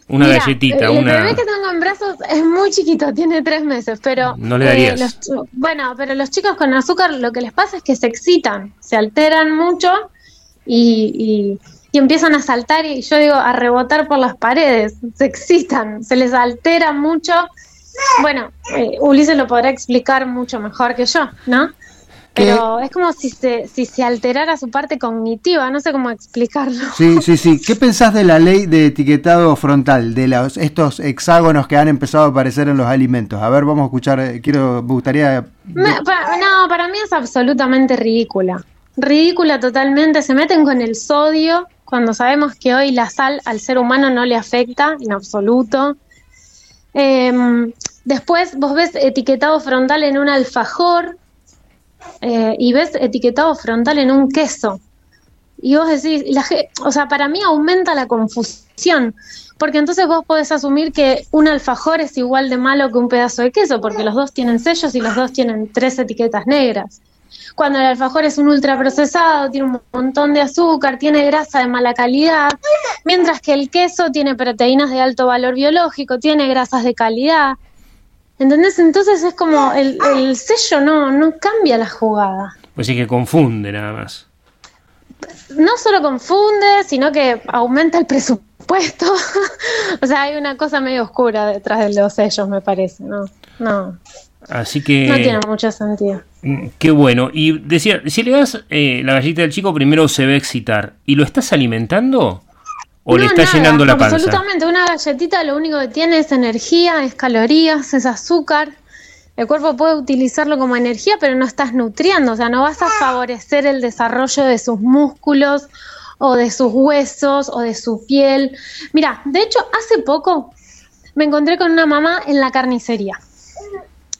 Una Mira, galletita, el una... bebé que tengo en brazos es muy chiquito, tiene tres meses, pero... No le darías. los ch- bueno, pero los chicos con azúcar lo que les pasa es que se excitan, se alteran mucho y, y- y empiezan a saltar y yo digo, a rebotar por las paredes, se excitan, se les altera mucho. Bueno, eh, Ulises lo podrá explicar mucho mejor que yo, ¿no? Pero es como si se, si se alterara su parte cognitiva, no sé cómo explicarlo. Sí, sí, sí. ¿Qué pensás de la ley de etiquetado frontal, de los, estos hexágonos que han empezado a aparecer en los alimentos? A ver, vamos a escuchar, eh, quiero, me gustaría... No, para mí es absolutamente ridícula. Ridícula totalmente. Se meten con el sodio cuando sabemos que hoy la sal al ser humano no le afecta en absoluto. Em, después vos ves etiquetado frontal en un alfajor eh, y ves etiquetado frontal en un queso. Y vos decís, la o sea, para mí aumenta la confusión, porque entonces vos podés asumir que un alfajor es igual de malo que un pedazo de queso, porque los dos tienen sellos y los dos tienen tres etiquetas negras. Cuando el alfajor es un ultraprocesado, tiene un montón de azúcar, tiene grasa de mala calidad, mientras que el queso tiene proteínas de alto valor biológico, tiene grasas de calidad. ¿Entendés? Entonces es como el, el sello no, no cambia la jugada. Pues sí que confunde nada más. no solo confunde, sino que aumenta el presupuesto. o sea, hay una cosa medio oscura detrás de los sellos, me parece. No, no, Así que... no tiene mucho sentido. Mm, Qué bueno. Y decía, si le das eh, la galleta del chico, primero se va a excitar. ¿Y lo estás alimentando? ¿O le No, estás nada, llenando la panza? Absolutamente, una galletita lo único que tiene es energía, es calorías, es azúcar. El cuerpo puede utilizarlo como energía, pero no estás nutriendo, o sea, no vas a favorecer el desarrollo de sus músculos o de sus huesos o de su piel. Mira, de hecho, hace poco me encontré con una mamá en la carnicería.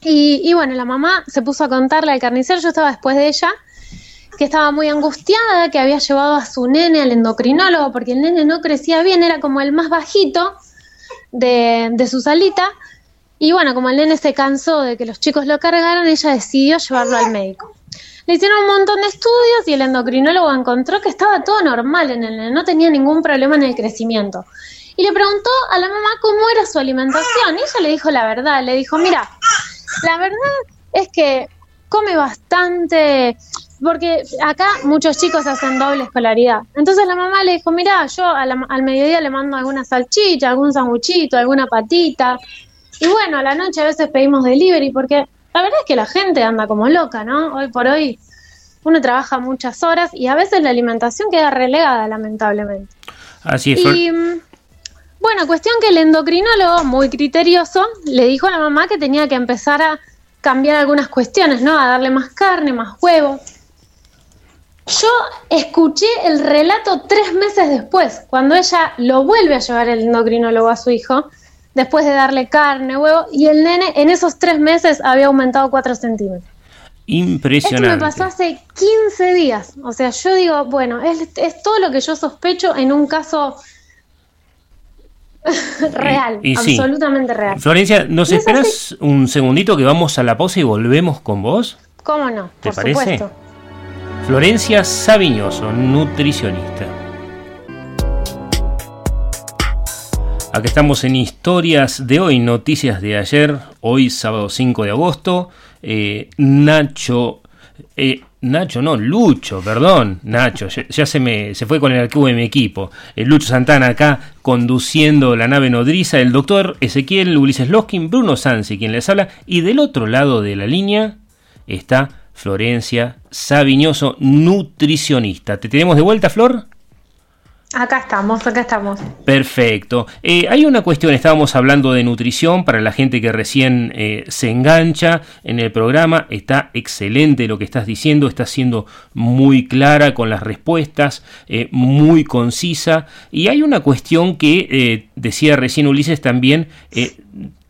Y, y bueno, la mamá se puso a contarle al carnicero, yo estaba después de ella, que estaba muy angustiada, que había llevado a su nene al endocrinólogo porque el nene no crecía bien, era como el más bajito de, de su salita. Y bueno, como el nene se cansó de que los chicos lo cargaran, ella decidió llevarlo al médico. Le hicieron un montón de estudios y el endocrinólogo encontró que estaba todo normal en el nene, no tenía ningún problema en el crecimiento. Y le preguntó a la mamá cómo era su alimentación. Y ella le dijo la verdad, le dijo, mira, la verdad es que come bastante, porque acá muchos chicos hacen doble escolaridad. Entonces la mamá le dijo, mira, yo a la- al mediodía le mando alguna salchicha, algún sanguchito, alguna patita. Y bueno, a la noche a veces pedimos delivery, porque la verdad es que la gente anda como loca, ¿no? Hoy por hoy uno trabaja muchas horas y a veces la alimentación queda relegada, lamentablemente. Así es. Y mm, bueno, cuestión que el endocrinólogo, muy criterioso, le dijo a la mamá que tenía que empezar a cambiar algunas cuestiones, ¿no? A darle más carne, más huevo. Yo escuché el relato tres meses después, cuando ella lo vuelve a llevar el endocrinólogo a su hijo, después de darle carne, huevo, y el nene en esos tres meses había aumentado 4 centímetros. Esto Impresionante. me pasó hace 15 días. O sea, yo digo, bueno, es, es todo lo que yo sospecho en un caso real, Y- y sí. absolutamente real. Florencia, ¿nos esperas un segundito que vamos a la pausa y volvemos con vos? ¿Cómo no? ¿Te Por parece? supuesto. Florencia Sabiñoso, nutricionista. Acá estamos en historias de hoy, noticias de ayer, hoy sábado 5 de agosto. Eh, Nacho, eh, Nacho no, Lucho, perdón, Nacho, ya, se me se fue con el archivo de mi equipo. El Lucho Santana acá conduciendo la nave nodriza, el doctor Ezequiel Ulises Loskin, Bruno Sansi quien les habla, y del otro lado de la línea está Florencia Sabiñoso, nutricionista. ¿Te tenemos de vuelta, Flor? Acá estamos, acá estamos. Perfecto. Eh, hay una cuestión, estábamos hablando de nutrición para la gente que recién eh, se engancha en el programa. Está excelente lo que estás diciendo, estás siendo muy clara con las respuestas, eh, muy concisa. Y hay una cuestión que decía recién Ulises también.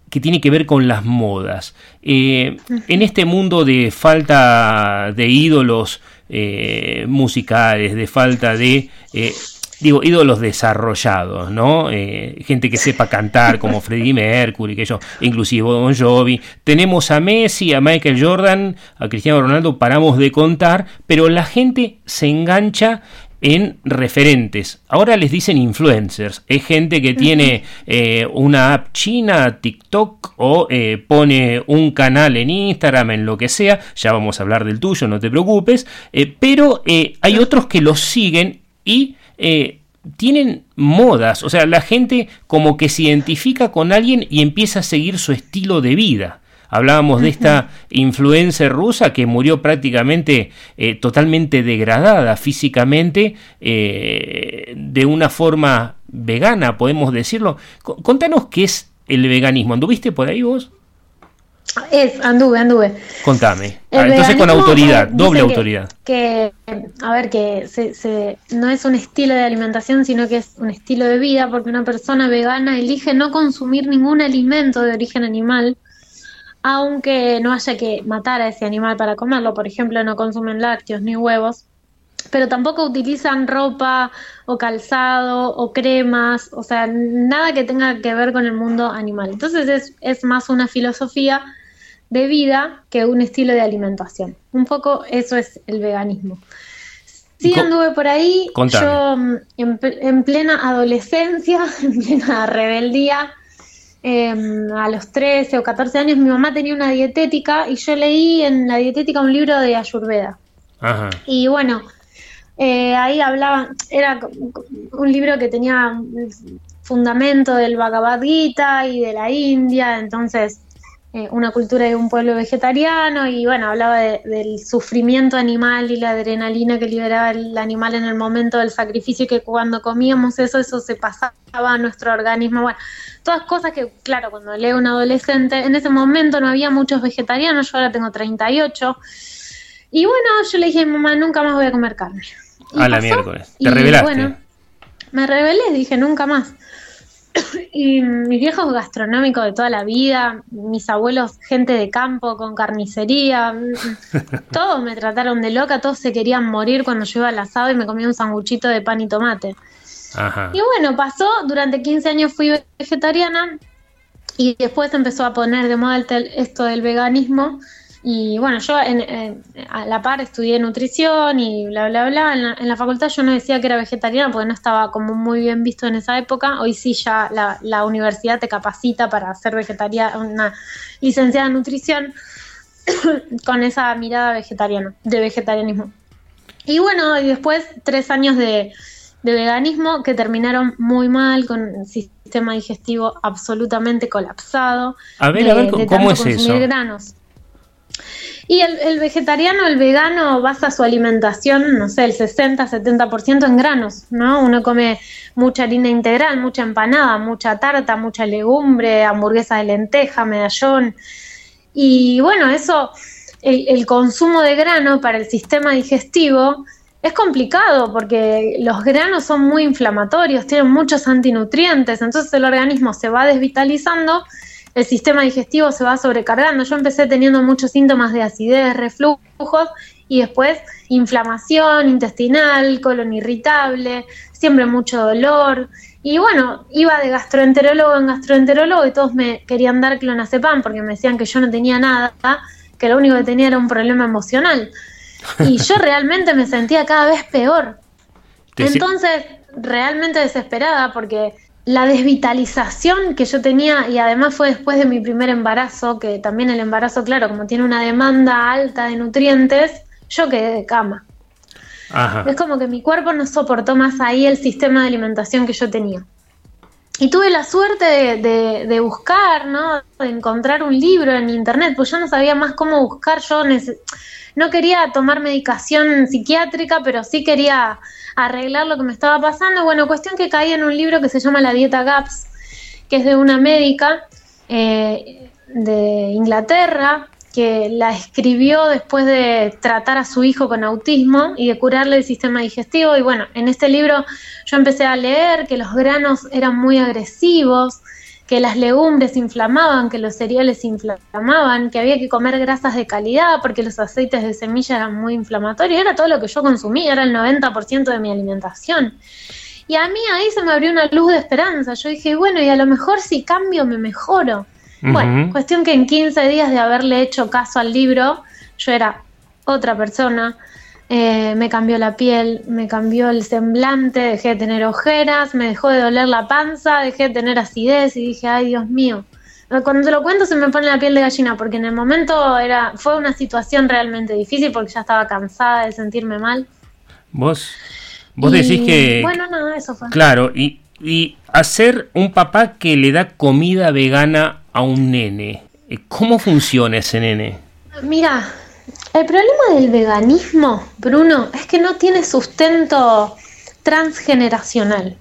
que tiene que ver con las modas. Eh, en este mundo de falta de ídolos eh, musicales, de falta de, eh, digo, ídolos desarrollados, ¿no? Eh, gente que sepa cantar como Freddie Mercury, que yo, inclusive Bon Jovi. Tenemos a Messi, a Michael Jordan, a Cristiano Ronaldo, paramos de contar, pero la gente se engancha en referentes. Ahora les dicen influencers. Es gente que tiene eh, una app china, TikTok, o eh, pone un canal en Instagram, en lo que sea. Ya vamos a hablar del tuyo, no te preocupes. Eh, pero hay otros que los siguen y eh, tienen modas. O sea, la gente como que se identifica con alguien y empieza a seguir su estilo de vida. Hablábamos de esta influencer rusa que murió prácticamente eh, totalmente degradada físicamente eh, de una forma vegana, podemos decirlo. Co- Contanos qué es el veganismo. ¿Anduviste por ahí vos? Es, anduve, anduve. Contame. Ah, entonces con autoridad, doble que- autoridad. Que, a ver, que se, se- no es un estilo de alimentación, sino que es un estilo de vida, porque una persona vegana elige no consumir ningún alimento de origen animal, aunque no haya que matar a ese animal para comerlo. Por ejemplo, no consumen lácteos ni huevos. Pero tampoco utilizan ropa o calzado o cremas, o sea, nada que tenga que ver con el mundo animal. Entonces es, es más una filosofía de vida que un estilo de alimentación. Un poco eso es el veganismo. Sí anduve por ahí, Contame. yo mm, en, pl- en plena adolescencia, en plena rebeldía, em, a los 13 o 14 años, mi mamá tenía una dietética y yo leí en la dietética un libro de Ayurveda. Ajá. Y bueno, eh, ahí hablaban, era un libro que tenía un fundamento del Bhagavad Gita y de la India, entonces eh, una cultura de un pueblo vegetariano y bueno, hablaba de- del sufrimiento animal y la adrenalina que liberaba el animal en el momento del sacrificio y que cuando comíamos eso, eso se pasaba a nuestro organismo. Bueno, todas cosas que, claro, cuando leo un adolescente, en ese momento no había muchos vegetarianos, yo ahora tengo 38. Y bueno, yo le dije a mi mamá, nunca más voy a comer carne. Y A la pasó, miércoles. y Te revelaste. bueno, me rebelé, dije nunca más. y mis viejos gastronómicos de toda la vida, mis abuelos, gente de campo con carnicería, todos me trataron de loca, todos se querían morir cuando yo iba al asado y me comía un sanguchito de pan y tomate. Ajá. Y bueno, pasó, durante 15 años fui vegetariana y después empezó a poner de moda el esto del veganismo. Y bueno, yo en- en- a la par estudié nutrición y bla, bla, bla. En la, en la facultad yo no decía que era vegetariana porque no estaba como muy bien visto en esa época. Hoy sí ya la, la universidad te capacita para ser vegetariana, una licenciada en nutrición con esa mirada vegetariana, de vegetarianismo. Y bueno, y después tres años de, de veganismo que terminaron muy mal, con sistema digestivo absolutamente colapsado. A ver, de- a ver, de ¿cómo es eso? granos. Y el, vegetariano, el vegano basa su alimentación, no sé, el 60-70% en granos, ¿no? Uno come mucha harina integral, mucha empanada, mucha tarta, mucha legumbre, hamburguesa de lenteja, medallón. Y bueno, eso, el, el consumo de grano para el sistema digestivo es complicado porque los granos son muy inflamatorios, tienen muchos antinutrientes, entonces el organismo se va desvitalizando, el sistema digestivo se va sobrecargando. Yo empecé teniendo muchos síntomas de acidez, reflujos y después inflamación intestinal, colon irritable, siempre mucho dolor. Y bueno, iba de gastroenterólogo en gastroenterólogo y todos me querían dar clonazepam porque me decían que yo no tenía nada, que lo único que tenía era un problema emocional. Y yo realmente me sentía cada vez peor. Entonces, realmente desesperada porque la desvitalización que yo tenía, y además fue después de mi primer embarazo, que también el embarazo, claro, como tiene una demanda alta de nutrientes, yo quedé de cama. Ajá. Es como que mi cuerpo no soportó más ahí el sistema de alimentación que yo tenía. y tuve la suerte de, de- de buscar, ¿no? De encontrar un libro en internet, pues yo no sabía más cómo buscar. Yo no quería tomar medicación psiquiátrica, pero sí quería arreglar lo que me estaba pasando. Bueno, cuestión que caí en un libro que se llama La Dieta GAPS, que es de una médica eh, de Inglaterra que la escribió después de tratar a su hijo con autismo y de curarle el sistema digestivo. Y bueno, en este libro yo empecé a leer que los granos eran muy agresivos, que las legumbres inflamaban, que los cereales inflamaban, que había que comer grasas de calidad porque los aceites de semilla eran muy inflamatorios. Era todo lo que yo consumía, era el 90% de mi alimentación. Y a mí ahí se me abrió una luz de esperanza. Yo dije, bueno, y a lo mejor si cambio me mejoro. Bueno, cuestión que en 15 días de haberle hecho caso al libro, yo era otra persona. Eh, me cambió la piel, me cambió el semblante, dejé de tener ojeras, me dejó de doler la panza, dejé de tener acidez y dije, ay Dios mío. Cuando te lo cuento se me pone la piel de gallina porque en el momento era fue una situación realmente difícil porque ya estaba cansada de sentirme mal. Vos, vos Y, decís que... Bueno, nada, eso fue. Claro, y, y hacer un papá que le da comida vegana a un nene. ¿Cómo funciona ese nene? Mira, el problema del veganismo, Bruno, es que no tiene sustento transgeneracional.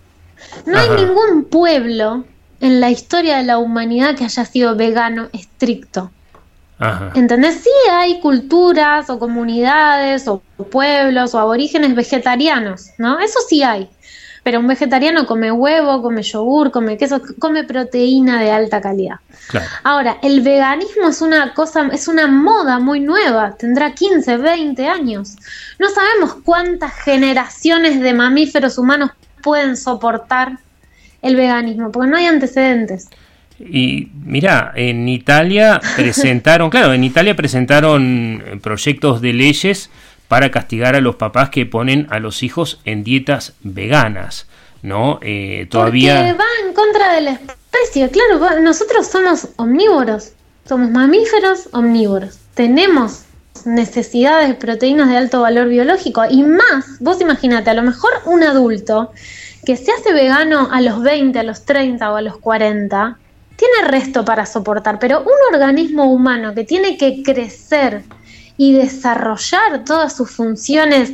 No hay ningún pueblo en la historia de la humanidad que haya sido vegano estricto. Ajá. ¿Entendés? Sí hay culturas o comunidades o pueblos o aborígenes vegetarianos, ¿no? Eso sí hay. Pero un vegetariano come huevo, come yogur, come queso, come proteína de alta calidad. Claro. Ahora, el veganismo es una cosa, es una moda muy nueva, tendrá 15, 20 años. No sabemos cuántas generaciones de mamíferos humanos pueden soportar el veganismo, porque no hay antecedentes. Y mira, en Italia presentaron, claro, en Italia presentaron proyectos de leyes para castigar a los papás que ponen a los hijos en dietas veganas, ¿no? Eh, Porque todavía... va en contra de la especie, claro, nosotros somos omnívoros, somos mamíferos omnívoros, tenemos necesidades de proteínas de alto valor biológico y más, vos imagínate, a lo mejor un adulto que se hace vegano a los 20, a los 30 o a los 40, tiene resto para soportar, pero un organismo humano que tiene que crecer y desarrollar todas sus funciones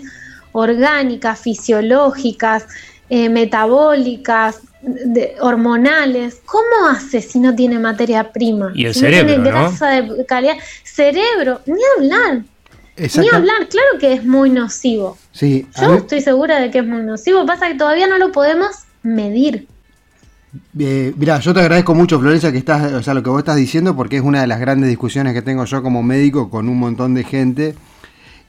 orgánicas, fisiológicas, eh, metabólicas, de- hormonales, ¿cómo hace si no tiene materia prima? Y el si cerebro, no tiene ¿no? grasa de calidad, cerebro, ni hablar, ni hablar, claro que es muy nocivo. Sí, Yo estoy segura de que es muy nocivo, pasa que todavía no lo podemos medir. Eh, mirá, yo te agradezco mucho, Florencia, que estás, o sea, lo que vos estás diciendo, porque es una de las grandes discusiones que tengo yo como médico con un montón de gente.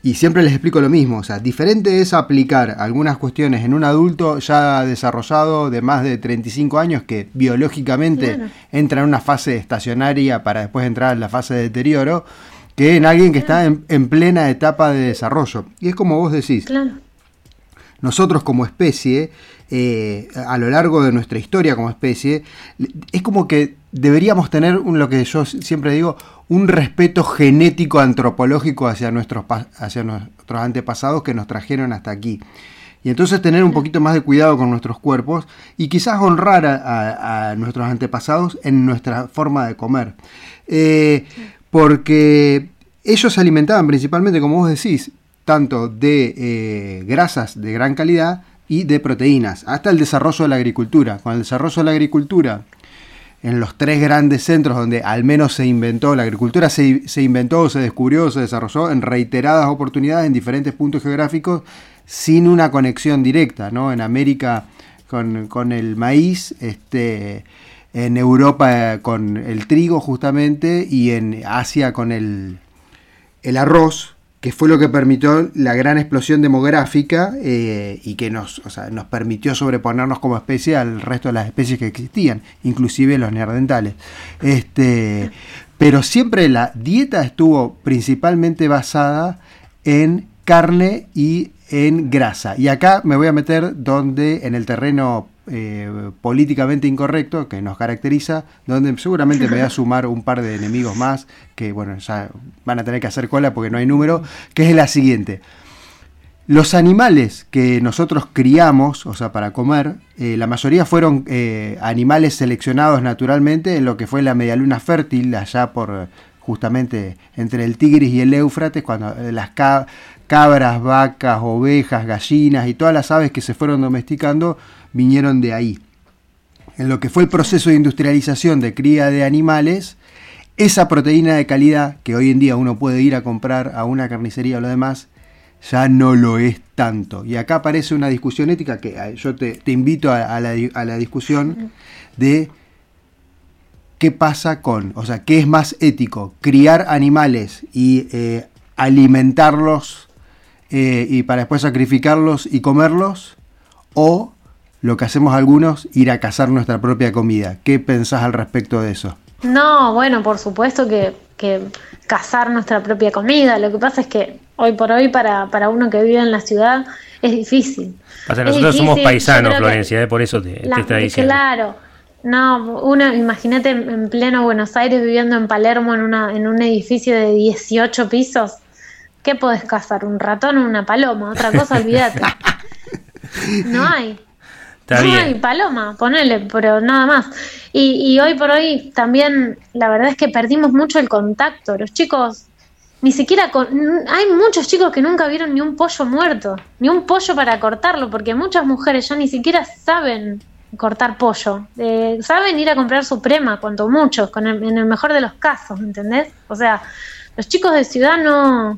Y siempre les explico lo mismo, o sea, diferente es aplicar algunas cuestiones en un adulto ya desarrollado de más de 35 años que biológicamente entra en una fase estacionaria para después entrar en la fase de deterioro, que en alguien que está en, en plena etapa de desarrollo. Y es como vos decís, Claro. nosotros como especie, eh, a lo largo de nuestra historia como especie, es como que deberíamos tener un- lo que yo siempre digo, un respeto genético antropológico hacia nuestros, hacia nuestros antepasados que nos trajeron hasta aquí. Y entonces tener un poquito más de cuidado con nuestros cuerpos y quizás honrar a, a- a nuestros antepasados en nuestra forma de comer. Eh, porque ellos se alimentaban principalmente, como vos decís, tanto de eh, grasas de gran calidad y de proteínas, hasta el desarrollo de la agricultura. Con el desarrollo de la agricultura, en los tres grandes centros donde al menos se inventó, la agricultura se, se inventó, se descubrió, se desarrolló en reiteradas oportunidades en diferentes puntos geográficos sin una conexión directa, ¿no? En América con, con el maíz, este, en Europa eh, con el trigo justamente y en Asia con el, el arroz, que fue lo que permitió la gran explosión demográfica eh, y que nos, nos permitió sobreponernos como especie al resto de las especies que existían, inclusive los neandertales. Este, pero siempre la dieta estuvo principalmente basada en carne y en grasa. Y acá me voy a meter donde en el terreno eh, políticamente incorrecto que nos caracteriza, donde seguramente me voy a sumar un par de enemigos más que, bueno, ya van a tener que hacer cola porque no hay número, que es la siguiente. los animales que nosotros criamos, o sea, para comer, eh, la mayoría fueron eh, animales seleccionados naturalmente en lo que fue la medialuna fértil, allá por justamente entre el Tigris y el Éufrates, cuando las ca- cabras, vacas, ovejas, gallinas y todas las aves que se fueron domesticando vinieron de ahí. En lo que fue el proceso de industrialización de cría de animales, esa proteína de calidad que hoy en día uno puede ir a comprar a una carnicería o lo demás, ya no lo es tanto. Y acá aparece una discusión ética que eh, yo te, te invito a, la, a la discusión de qué pasa con, o sea, qué es más ético, criar animales y eh, alimentarlos eh, y para después sacrificarlos y comerlos, o lo que hacemos algunos, ir a cazar nuestra propia comida. ¿Qué pensás al respecto de eso? No, bueno, por supuesto que, que cazar nuestra propia comida. Lo que pasa es que hoy por hoy para, para uno que vive en la ciudad es difícil. Pasa, Es nosotros somos difícil, paisanos, Florencia, eh, por eso te, está diciendo. Claro. No, uno, imagínate en en pleno Buenos Aires viviendo en Palermo en, una, en un edificio de 18 pisos. ¿Qué podés cazar? ¿Un ratón o una paloma? Otra cosa, olvídate. No hay. Está no bien. hay paloma, ponele, pero nada más. Y, y hoy por hoy también la verdad es que perdimos mucho el contacto. Los chicos ni siquiera con, hay muchos chicos que nunca vieron ni un pollo muerto, ni un pollo para cortarlo, porque muchas mujeres ya ni siquiera saben cortar pollo. Eh, saben ir a comprar suprema, cuanto muchos, con el- en el mejor de los casos, ¿entendés? O sea, los chicos de ciudad no...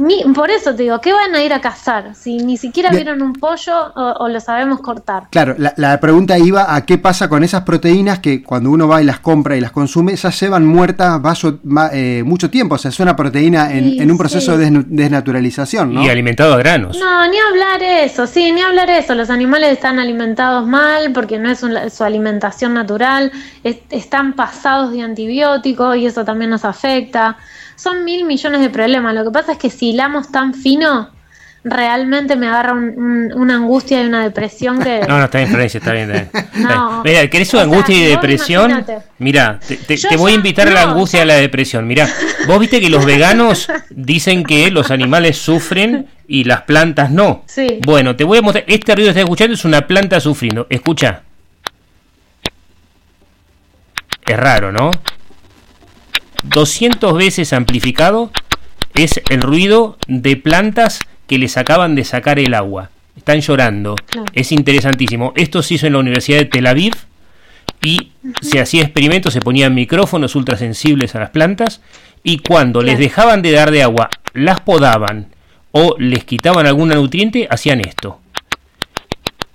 Ni, por eso te digo, ¿qué van a ir a cazar? Si ni siquiera vieron un pollo o, o lo sabemos cortar. Claro, la, la pregunta iba a qué pasa con esas proteínas que cuando uno va y las compra y las consume, ya llevan muertas vaso- eh, mucho tiempo. O sea, es una proteína en, Sí, en un proceso sí. de desnaturalización, ¿no? Y alimentado a granos. No, ni hablar eso, sí, ni hablar eso. Los animales están alimentados mal porque no es un- su alimentación natural, es- están pasados de antibióticos y eso también nos afecta. Son mil millones de problemas. Lo que pasa es que si hilamos tan fino, realmente me agarra un- un- una angustia y una depresión que... No, no, está bien, Florencia, está bien. Está bien. No. Mira, ¿querés una sea, angustia y depresión? Mira, te, te- Yo te voy a invitar a la angustia y a la depresión. Mira, vos viste que los veganos dicen que los animales sufren y las plantas no. Sí. Bueno, te voy a mostrar. Este ruido que estás escuchando es una planta sufriendo. Escucha. Es raro, ¿no? 200 veces amplificado es el ruido de plantas que les acaban de sacar el agua. Están llorando. Claro. Es interesantísimo. Esto se hizo en la Universidad de Tel Aviv y se hacía experimentos, se ponían micrófonos ultrasensibles a las plantas y cuando les dejaban de dar de agua, las podaban o les quitaban alguna nutriente, hacían esto.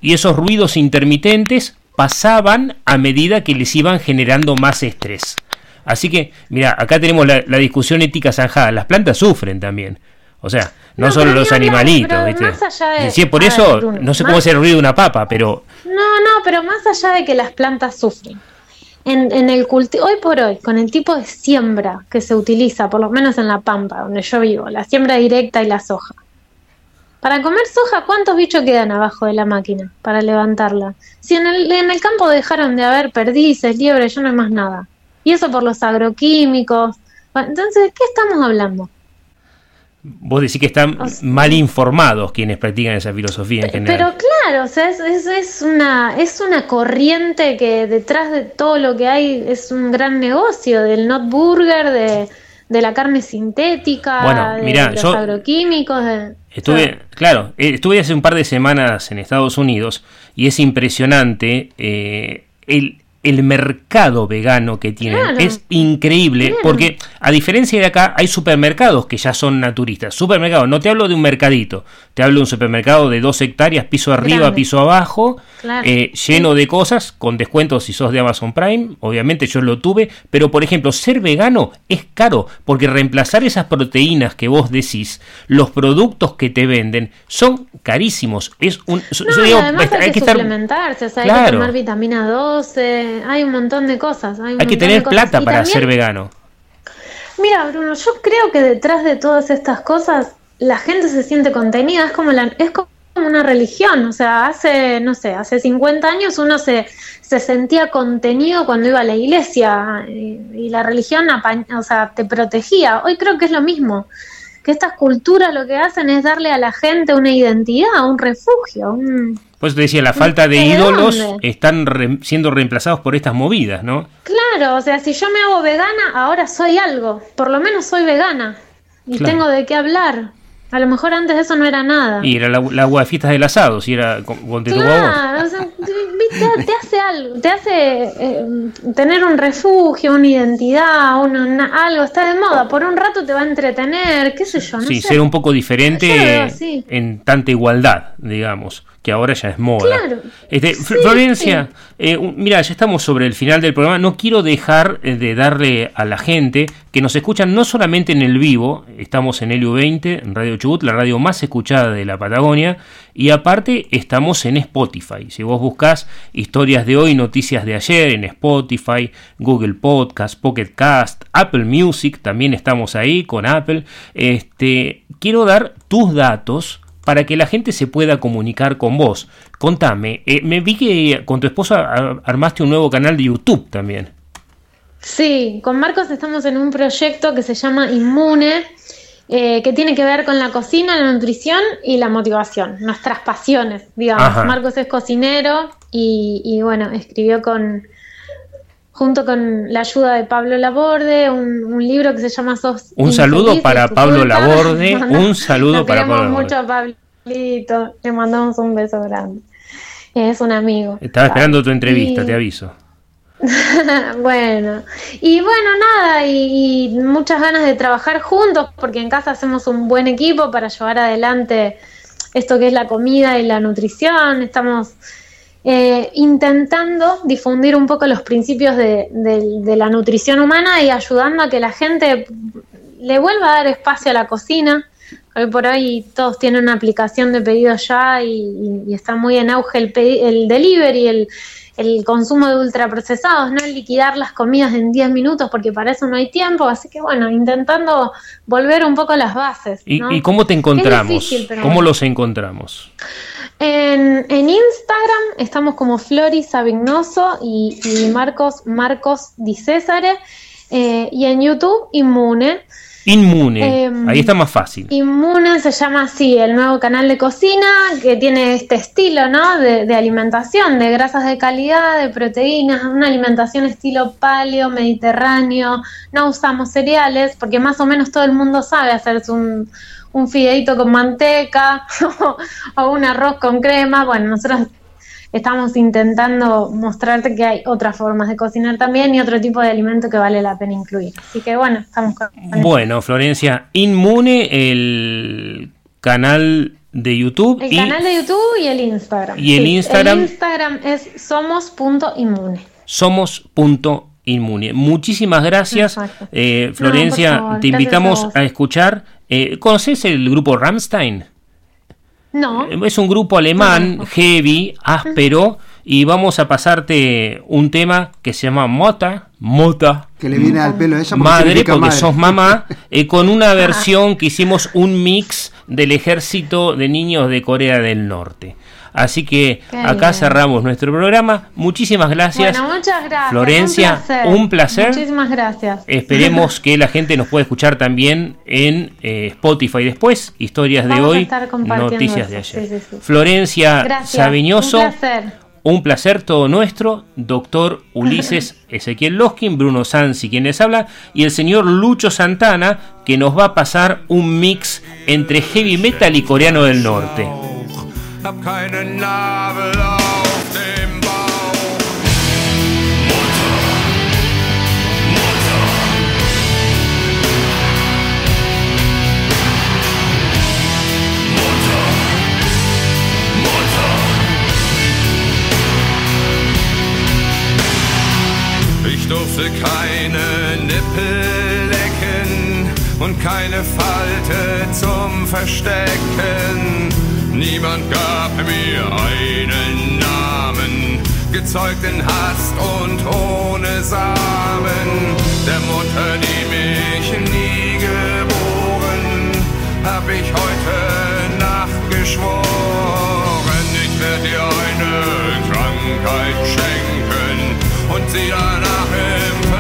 Y esos ruidos intermitentes pasaban a medida que les iban generando más estrés. Así que, mira, acá tenemos la, la discusión ética zanjada. Las plantas sufren también. O sea, no, No, solo los animalitos, pero ¿viste? más allá de- Si es por eso, ver, no sé cómo es el ruido de una papa, pero No, no, pero más allá de que las plantas sufren. En, en el culti- hoy por hoy, con el tipo de siembra que se utiliza, por lo menos en la Pampa, donde yo vivo, la siembra directa y la soja. Para comer soja, ¿cuántos bichos quedan abajo de la máquina para levantarla? Si en el, en el campo dejaron de haber perdices, liebres, ya no hay más nada. Y eso por los agroquímicos. Bueno, Entonces, ¿de qué estamos hablando? vos decís que están mal informados quienes practican esa filosofía en general. Pero claro, o sea, es, es, es una, es una corriente que detrás de todo lo que hay es un gran negocio, del not burger, de, de la carne sintética, Bueno, de mirá, los yo- agroquímicos. de- Estuve, claro, eh, estuve hace un par de semanas en Estados Unidos y es impresionante eh, el, el mercado vegano que tienen. Claro. Es increíble Claro. porque a diferencia de acá hay supermercados que ya son naturistas. Supermercados, no te hablo de un mercadito, te hablo de un supermercado de dos hectáreas, piso arriba, Grande. piso abajo, Claro. eh, lleno de cosas, con descuentos si sos de Amazon Prime, obviamente yo lo tuve, pero por ejemplo, ser vegano es caro, porque reemplazar esas proteínas que vos decís, los productos que te venden, son carísimos. Es un, No, digo, además hay, que, estar- suplementarse, o sea, hay que tomar vitamina 12, hay un montón de cosas. Hay, hay que tener plata para también- ser vegano. Mira, Bruno, yo creo que detrás de todas estas cosas la gente se siente contenida, es como la, es como una religión, o sea, hace, no sé, hace 50 años uno se, se sentía contenido cuando iba a la iglesia y, y la religión o sea, te protegía. Hoy creo que es lo mismo. Que estas culturas lo que hacen es darle a la gente una identidad, un refugio, un... Pues te decía, la falta de ¿De ídolos dónde? están re- siendo reemplazados por estas movidas, ¿no? Claro, o sea, si yo me hago vegana, ahora soy algo, por lo menos soy vegana y Claro. tengo de qué hablar. A lo mejor antes eso no era nada. Y era la, la agua de fiestas del asado, si era con- vos. Claro, o sea, te, hace algo, te hace eh, tener un refugio, una identidad, una- una- algo, está de moda, por un rato te va a entretener, qué sé yo, no sí, sé. ser un poco diferente veo así. en tanta igualdad, digamos, que ahora ya es moda. Claro. Este, Fl- Florencia, eh, un- mira, ya estamos sobre el final del programa. No quiero dejar eh, de darle a la gente que nos escuchan no solamente en el vivo, estamos en Helio 20, en Radio Chubut, la radio más escuchada de la Patagonia, y aparte estamos en Spotify. Si vos buscás historias de hoy, noticias de ayer en Spotify, Google Podcast, Pocket Cast, Apple Music, también estamos ahí con Apple. Este, quiero dar tus datos para que la gente se pueda comunicar con vos. Contame, eh, me vi que con tu esposa ar- armaste un nuevo canal de YouTube también. Sí, con Marcos estamos en un proyecto que se llama Inmune, eh, que tiene que ver con la cocina, la nutrición y la motivación, nuestras pasiones, digamos. Ajá. Marcos es cocinero y, y, bueno, escribió con junto con la ayuda de Pablo Laborde, un, un libro que se llama Sos Un saludo para Pablo. Laborde, No, no, un saludo para Pablo mucho a Pablito, le mandamos un beso grande. Es un amigo. Estaba esperando tu entrevista, Y- te aviso. bueno, y bueno, nada, y, y muchas ganas de trabajar juntos porque en casa hacemos un buen equipo para llevar adelante esto que es la comida y la nutrición. Estamos eh, intentando difundir un poco los principios de, de- de la nutrición humana y ayudando a que la gente le vuelva a dar espacio a la cocina. Hoy por hoy todos tienen una aplicación de pedido ya y, está muy en auge el, delivery, el, el consumo de ultraprocesados, no liquidar las comidas en 10 minutos porque para eso no hay tiempo. Así que bueno, intentando volver un poco a las bases. ¿Y, ¿no? y cómo te encontramos? difícil, ¿Cómo bueno. los encontramos? En, en Instagram estamos como Flori Savignoso y, y Marcos Marcos Di Césare. eh, y en YouTube Inmune. Inmune, Em, ahí está más fácil. Inmune se llama así, el nuevo canal de cocina que tiene este estilo, ¿no? De, de alimentación, de grasas de calidad, de proteínas, una alimentación estilo paleo, mediterráneo. No usamos cereales porque más o menos todo el mundo sabe hacerse un, un fideito con manteca o un arroz con crema. Bueno, nosotros estamos intentando mostrarte que hay otras formas de cocinar también y otro tipo de alimento que vale la pena incluir. Así que bueno, estamos con Bueno, Florencia, Inmune, el canal de YouTube El y canal de YouTube y el Instagram. Y el Sí, Instagram. El Instagram es somos.inmune. somos.inmune. Muchísimas gracias, eh, Florencia. favor, te gracias invitamos a, escuchar. Eh, ¿Conoces el grupo Rammstein? No. Eh, Es un grupo alemán heavy, áspero, y vamos a pasarte un tema que se llama Mota, Mota. Que le viene al pelo a ella porque Madre, porque madre. sos mamá, eh, con una versión que hicimos un mix del ejército de niños de Corea del Norte. Así que Qué acá bien. cerramos nuestro programa. Muchísimas gracias. Bueno, muchas gracias. Florencia, un placer. un placer. Muchísimas gracias. Esperemos que la gente nos pueda escuchar también en eh, Spotify después. Historias de Vamos hoy, noticias de ayer. sí, sí, sí. Florencia Gracias. Sabiñoso. Un placer. Un placer todo nuestro, doctor Ulises Ezequiel Loskin, Bruno Sansi quien les habla, y el señor Lucho Santana, que nos va a pasar un mix entre heavy metal y coreano del norte. Hab keinen Nabel auf dem Bauch. Mutter, Mutter. Mutter, Mutter. Ich durfte keine Nippel lecken und keine Falte zum Verstecken. Niemand gab mir einen Namen, gezeugt in Hast und ohne Samen. Der Mutter, die mich nie geboren, hab ich heute Nacht geschworen. Ich werde dir eine Krankheit schenken und sie danach in